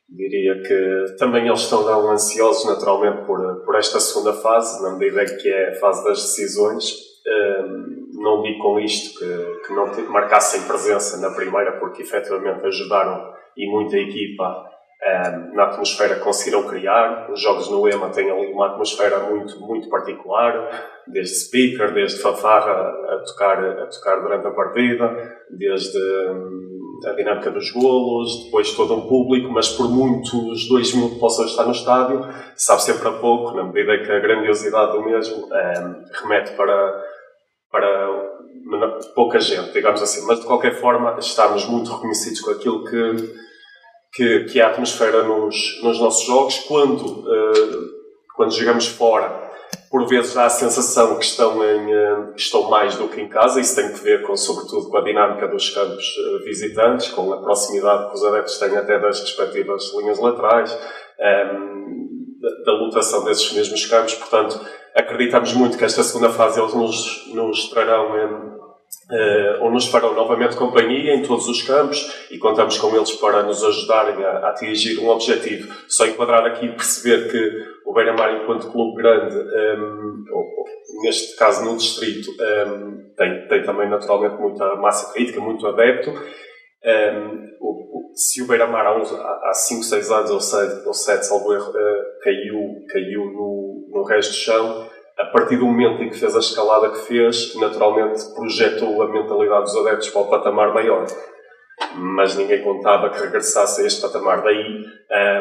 diria que também eles estão ansiosos naturalmente por, por esta segunda fase, na medida que é a fase das decisões. Um, não digo com isto que, que não marcassem presença na primeira, porque efetivamente ajudaram e muita equipa um, na atmosfera que conseguiram criar. Os jogos no EMA têm ali uma atmosfera muito, muito particular, desde speaker, desde fanfarra a tocar, a tocar durante a partida, desde um, a dinâmica dos golos, depois todo um público, mas por muitos dois mil que possam estar no estádio, sabe sempre a pouco, na medida que a grandiosidade do mesmo um, remete para para pouca gente, digamos assim. Mas, de qualquer forma, estamos muito reconhecidos com aquilo que, que, que a atmosfera nos, nos nossos jogos. Quando, uh, quando jogamos fora, por vezes dá a sensação que estão, em, uh, estão mais do que em casa. Isso tem que ver, com, sobretudo, com a dinâmica dos campos uh, visitantes, com a proximidade que os adeptos têm até das respectivas linhas laterais, um, ehm, da, lotação desses mesmos campos. Portanto, acreditamos muito que esta segunda fase eles nos, nos trarão uh, ou nos farão novamente companhia em todos os campos e contamos com eles para nos ajudarem a, a atingir um objetivo. Só enquadrar aqui e perceber que o Beira-Mar, enquanto clube grande, um, ou, neste caso no distrito, tem, tem também naturalmente muita massa crítica, muito adepto. Um, o, se o Beira-Mar há 5, 6 anos ou 7, ou 7 salvo erro, uh, caiu, caiu no, no resto do chão, a partir do momento em que fez a escalada que fez, naturalmente projetou a mentalidade dos adeptos para o patamar maior. Mas ninguém contava que regressasse a este patamar. Daí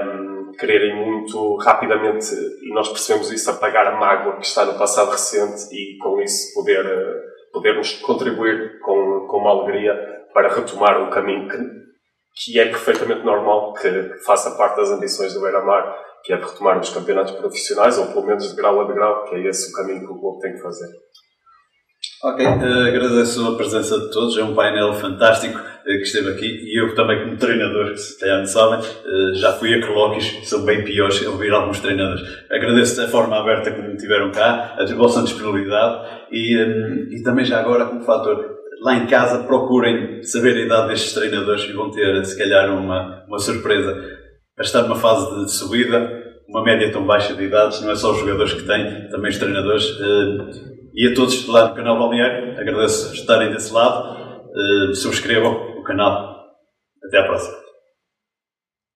um, quererem muito rapidamente, e nós percebemos isso, apagar a mágoa que está no passado recente e com isso poder, uh, podermos contribuir com, com uma alegria para retomar um caminho que, que é perfeitamente normal que faça parte das ambições do Beira-Mar, que é de retomar os campeonatos profissionais, ou pelo menos de grau a grau, que é esse o caminho que o clube tem que fazer. Ok, uh, agradeço a presença de todos, é um painel fantástico uh, que esteve aqui e eu também como treinador, que se calhar não sabem, uh, já fui a colóquios, são bem piores a ouvir alguns treinadores. Agradeço a forma aberta como tiveram cá, a vossa disponibilidade e, e também já agora como fator lá em casa procurem saber a idade destes treinadores e vão ter, se calhar, uma, uma surpresa. Para estar numa fase de subida, uma média tão baixa de idades, não é só os jogadores que têm, também os treinadores. Eh, e a todos lá do canal Balneário, agradeço estarem desse lado. Eh, subscrevam o canal. Até à próxima.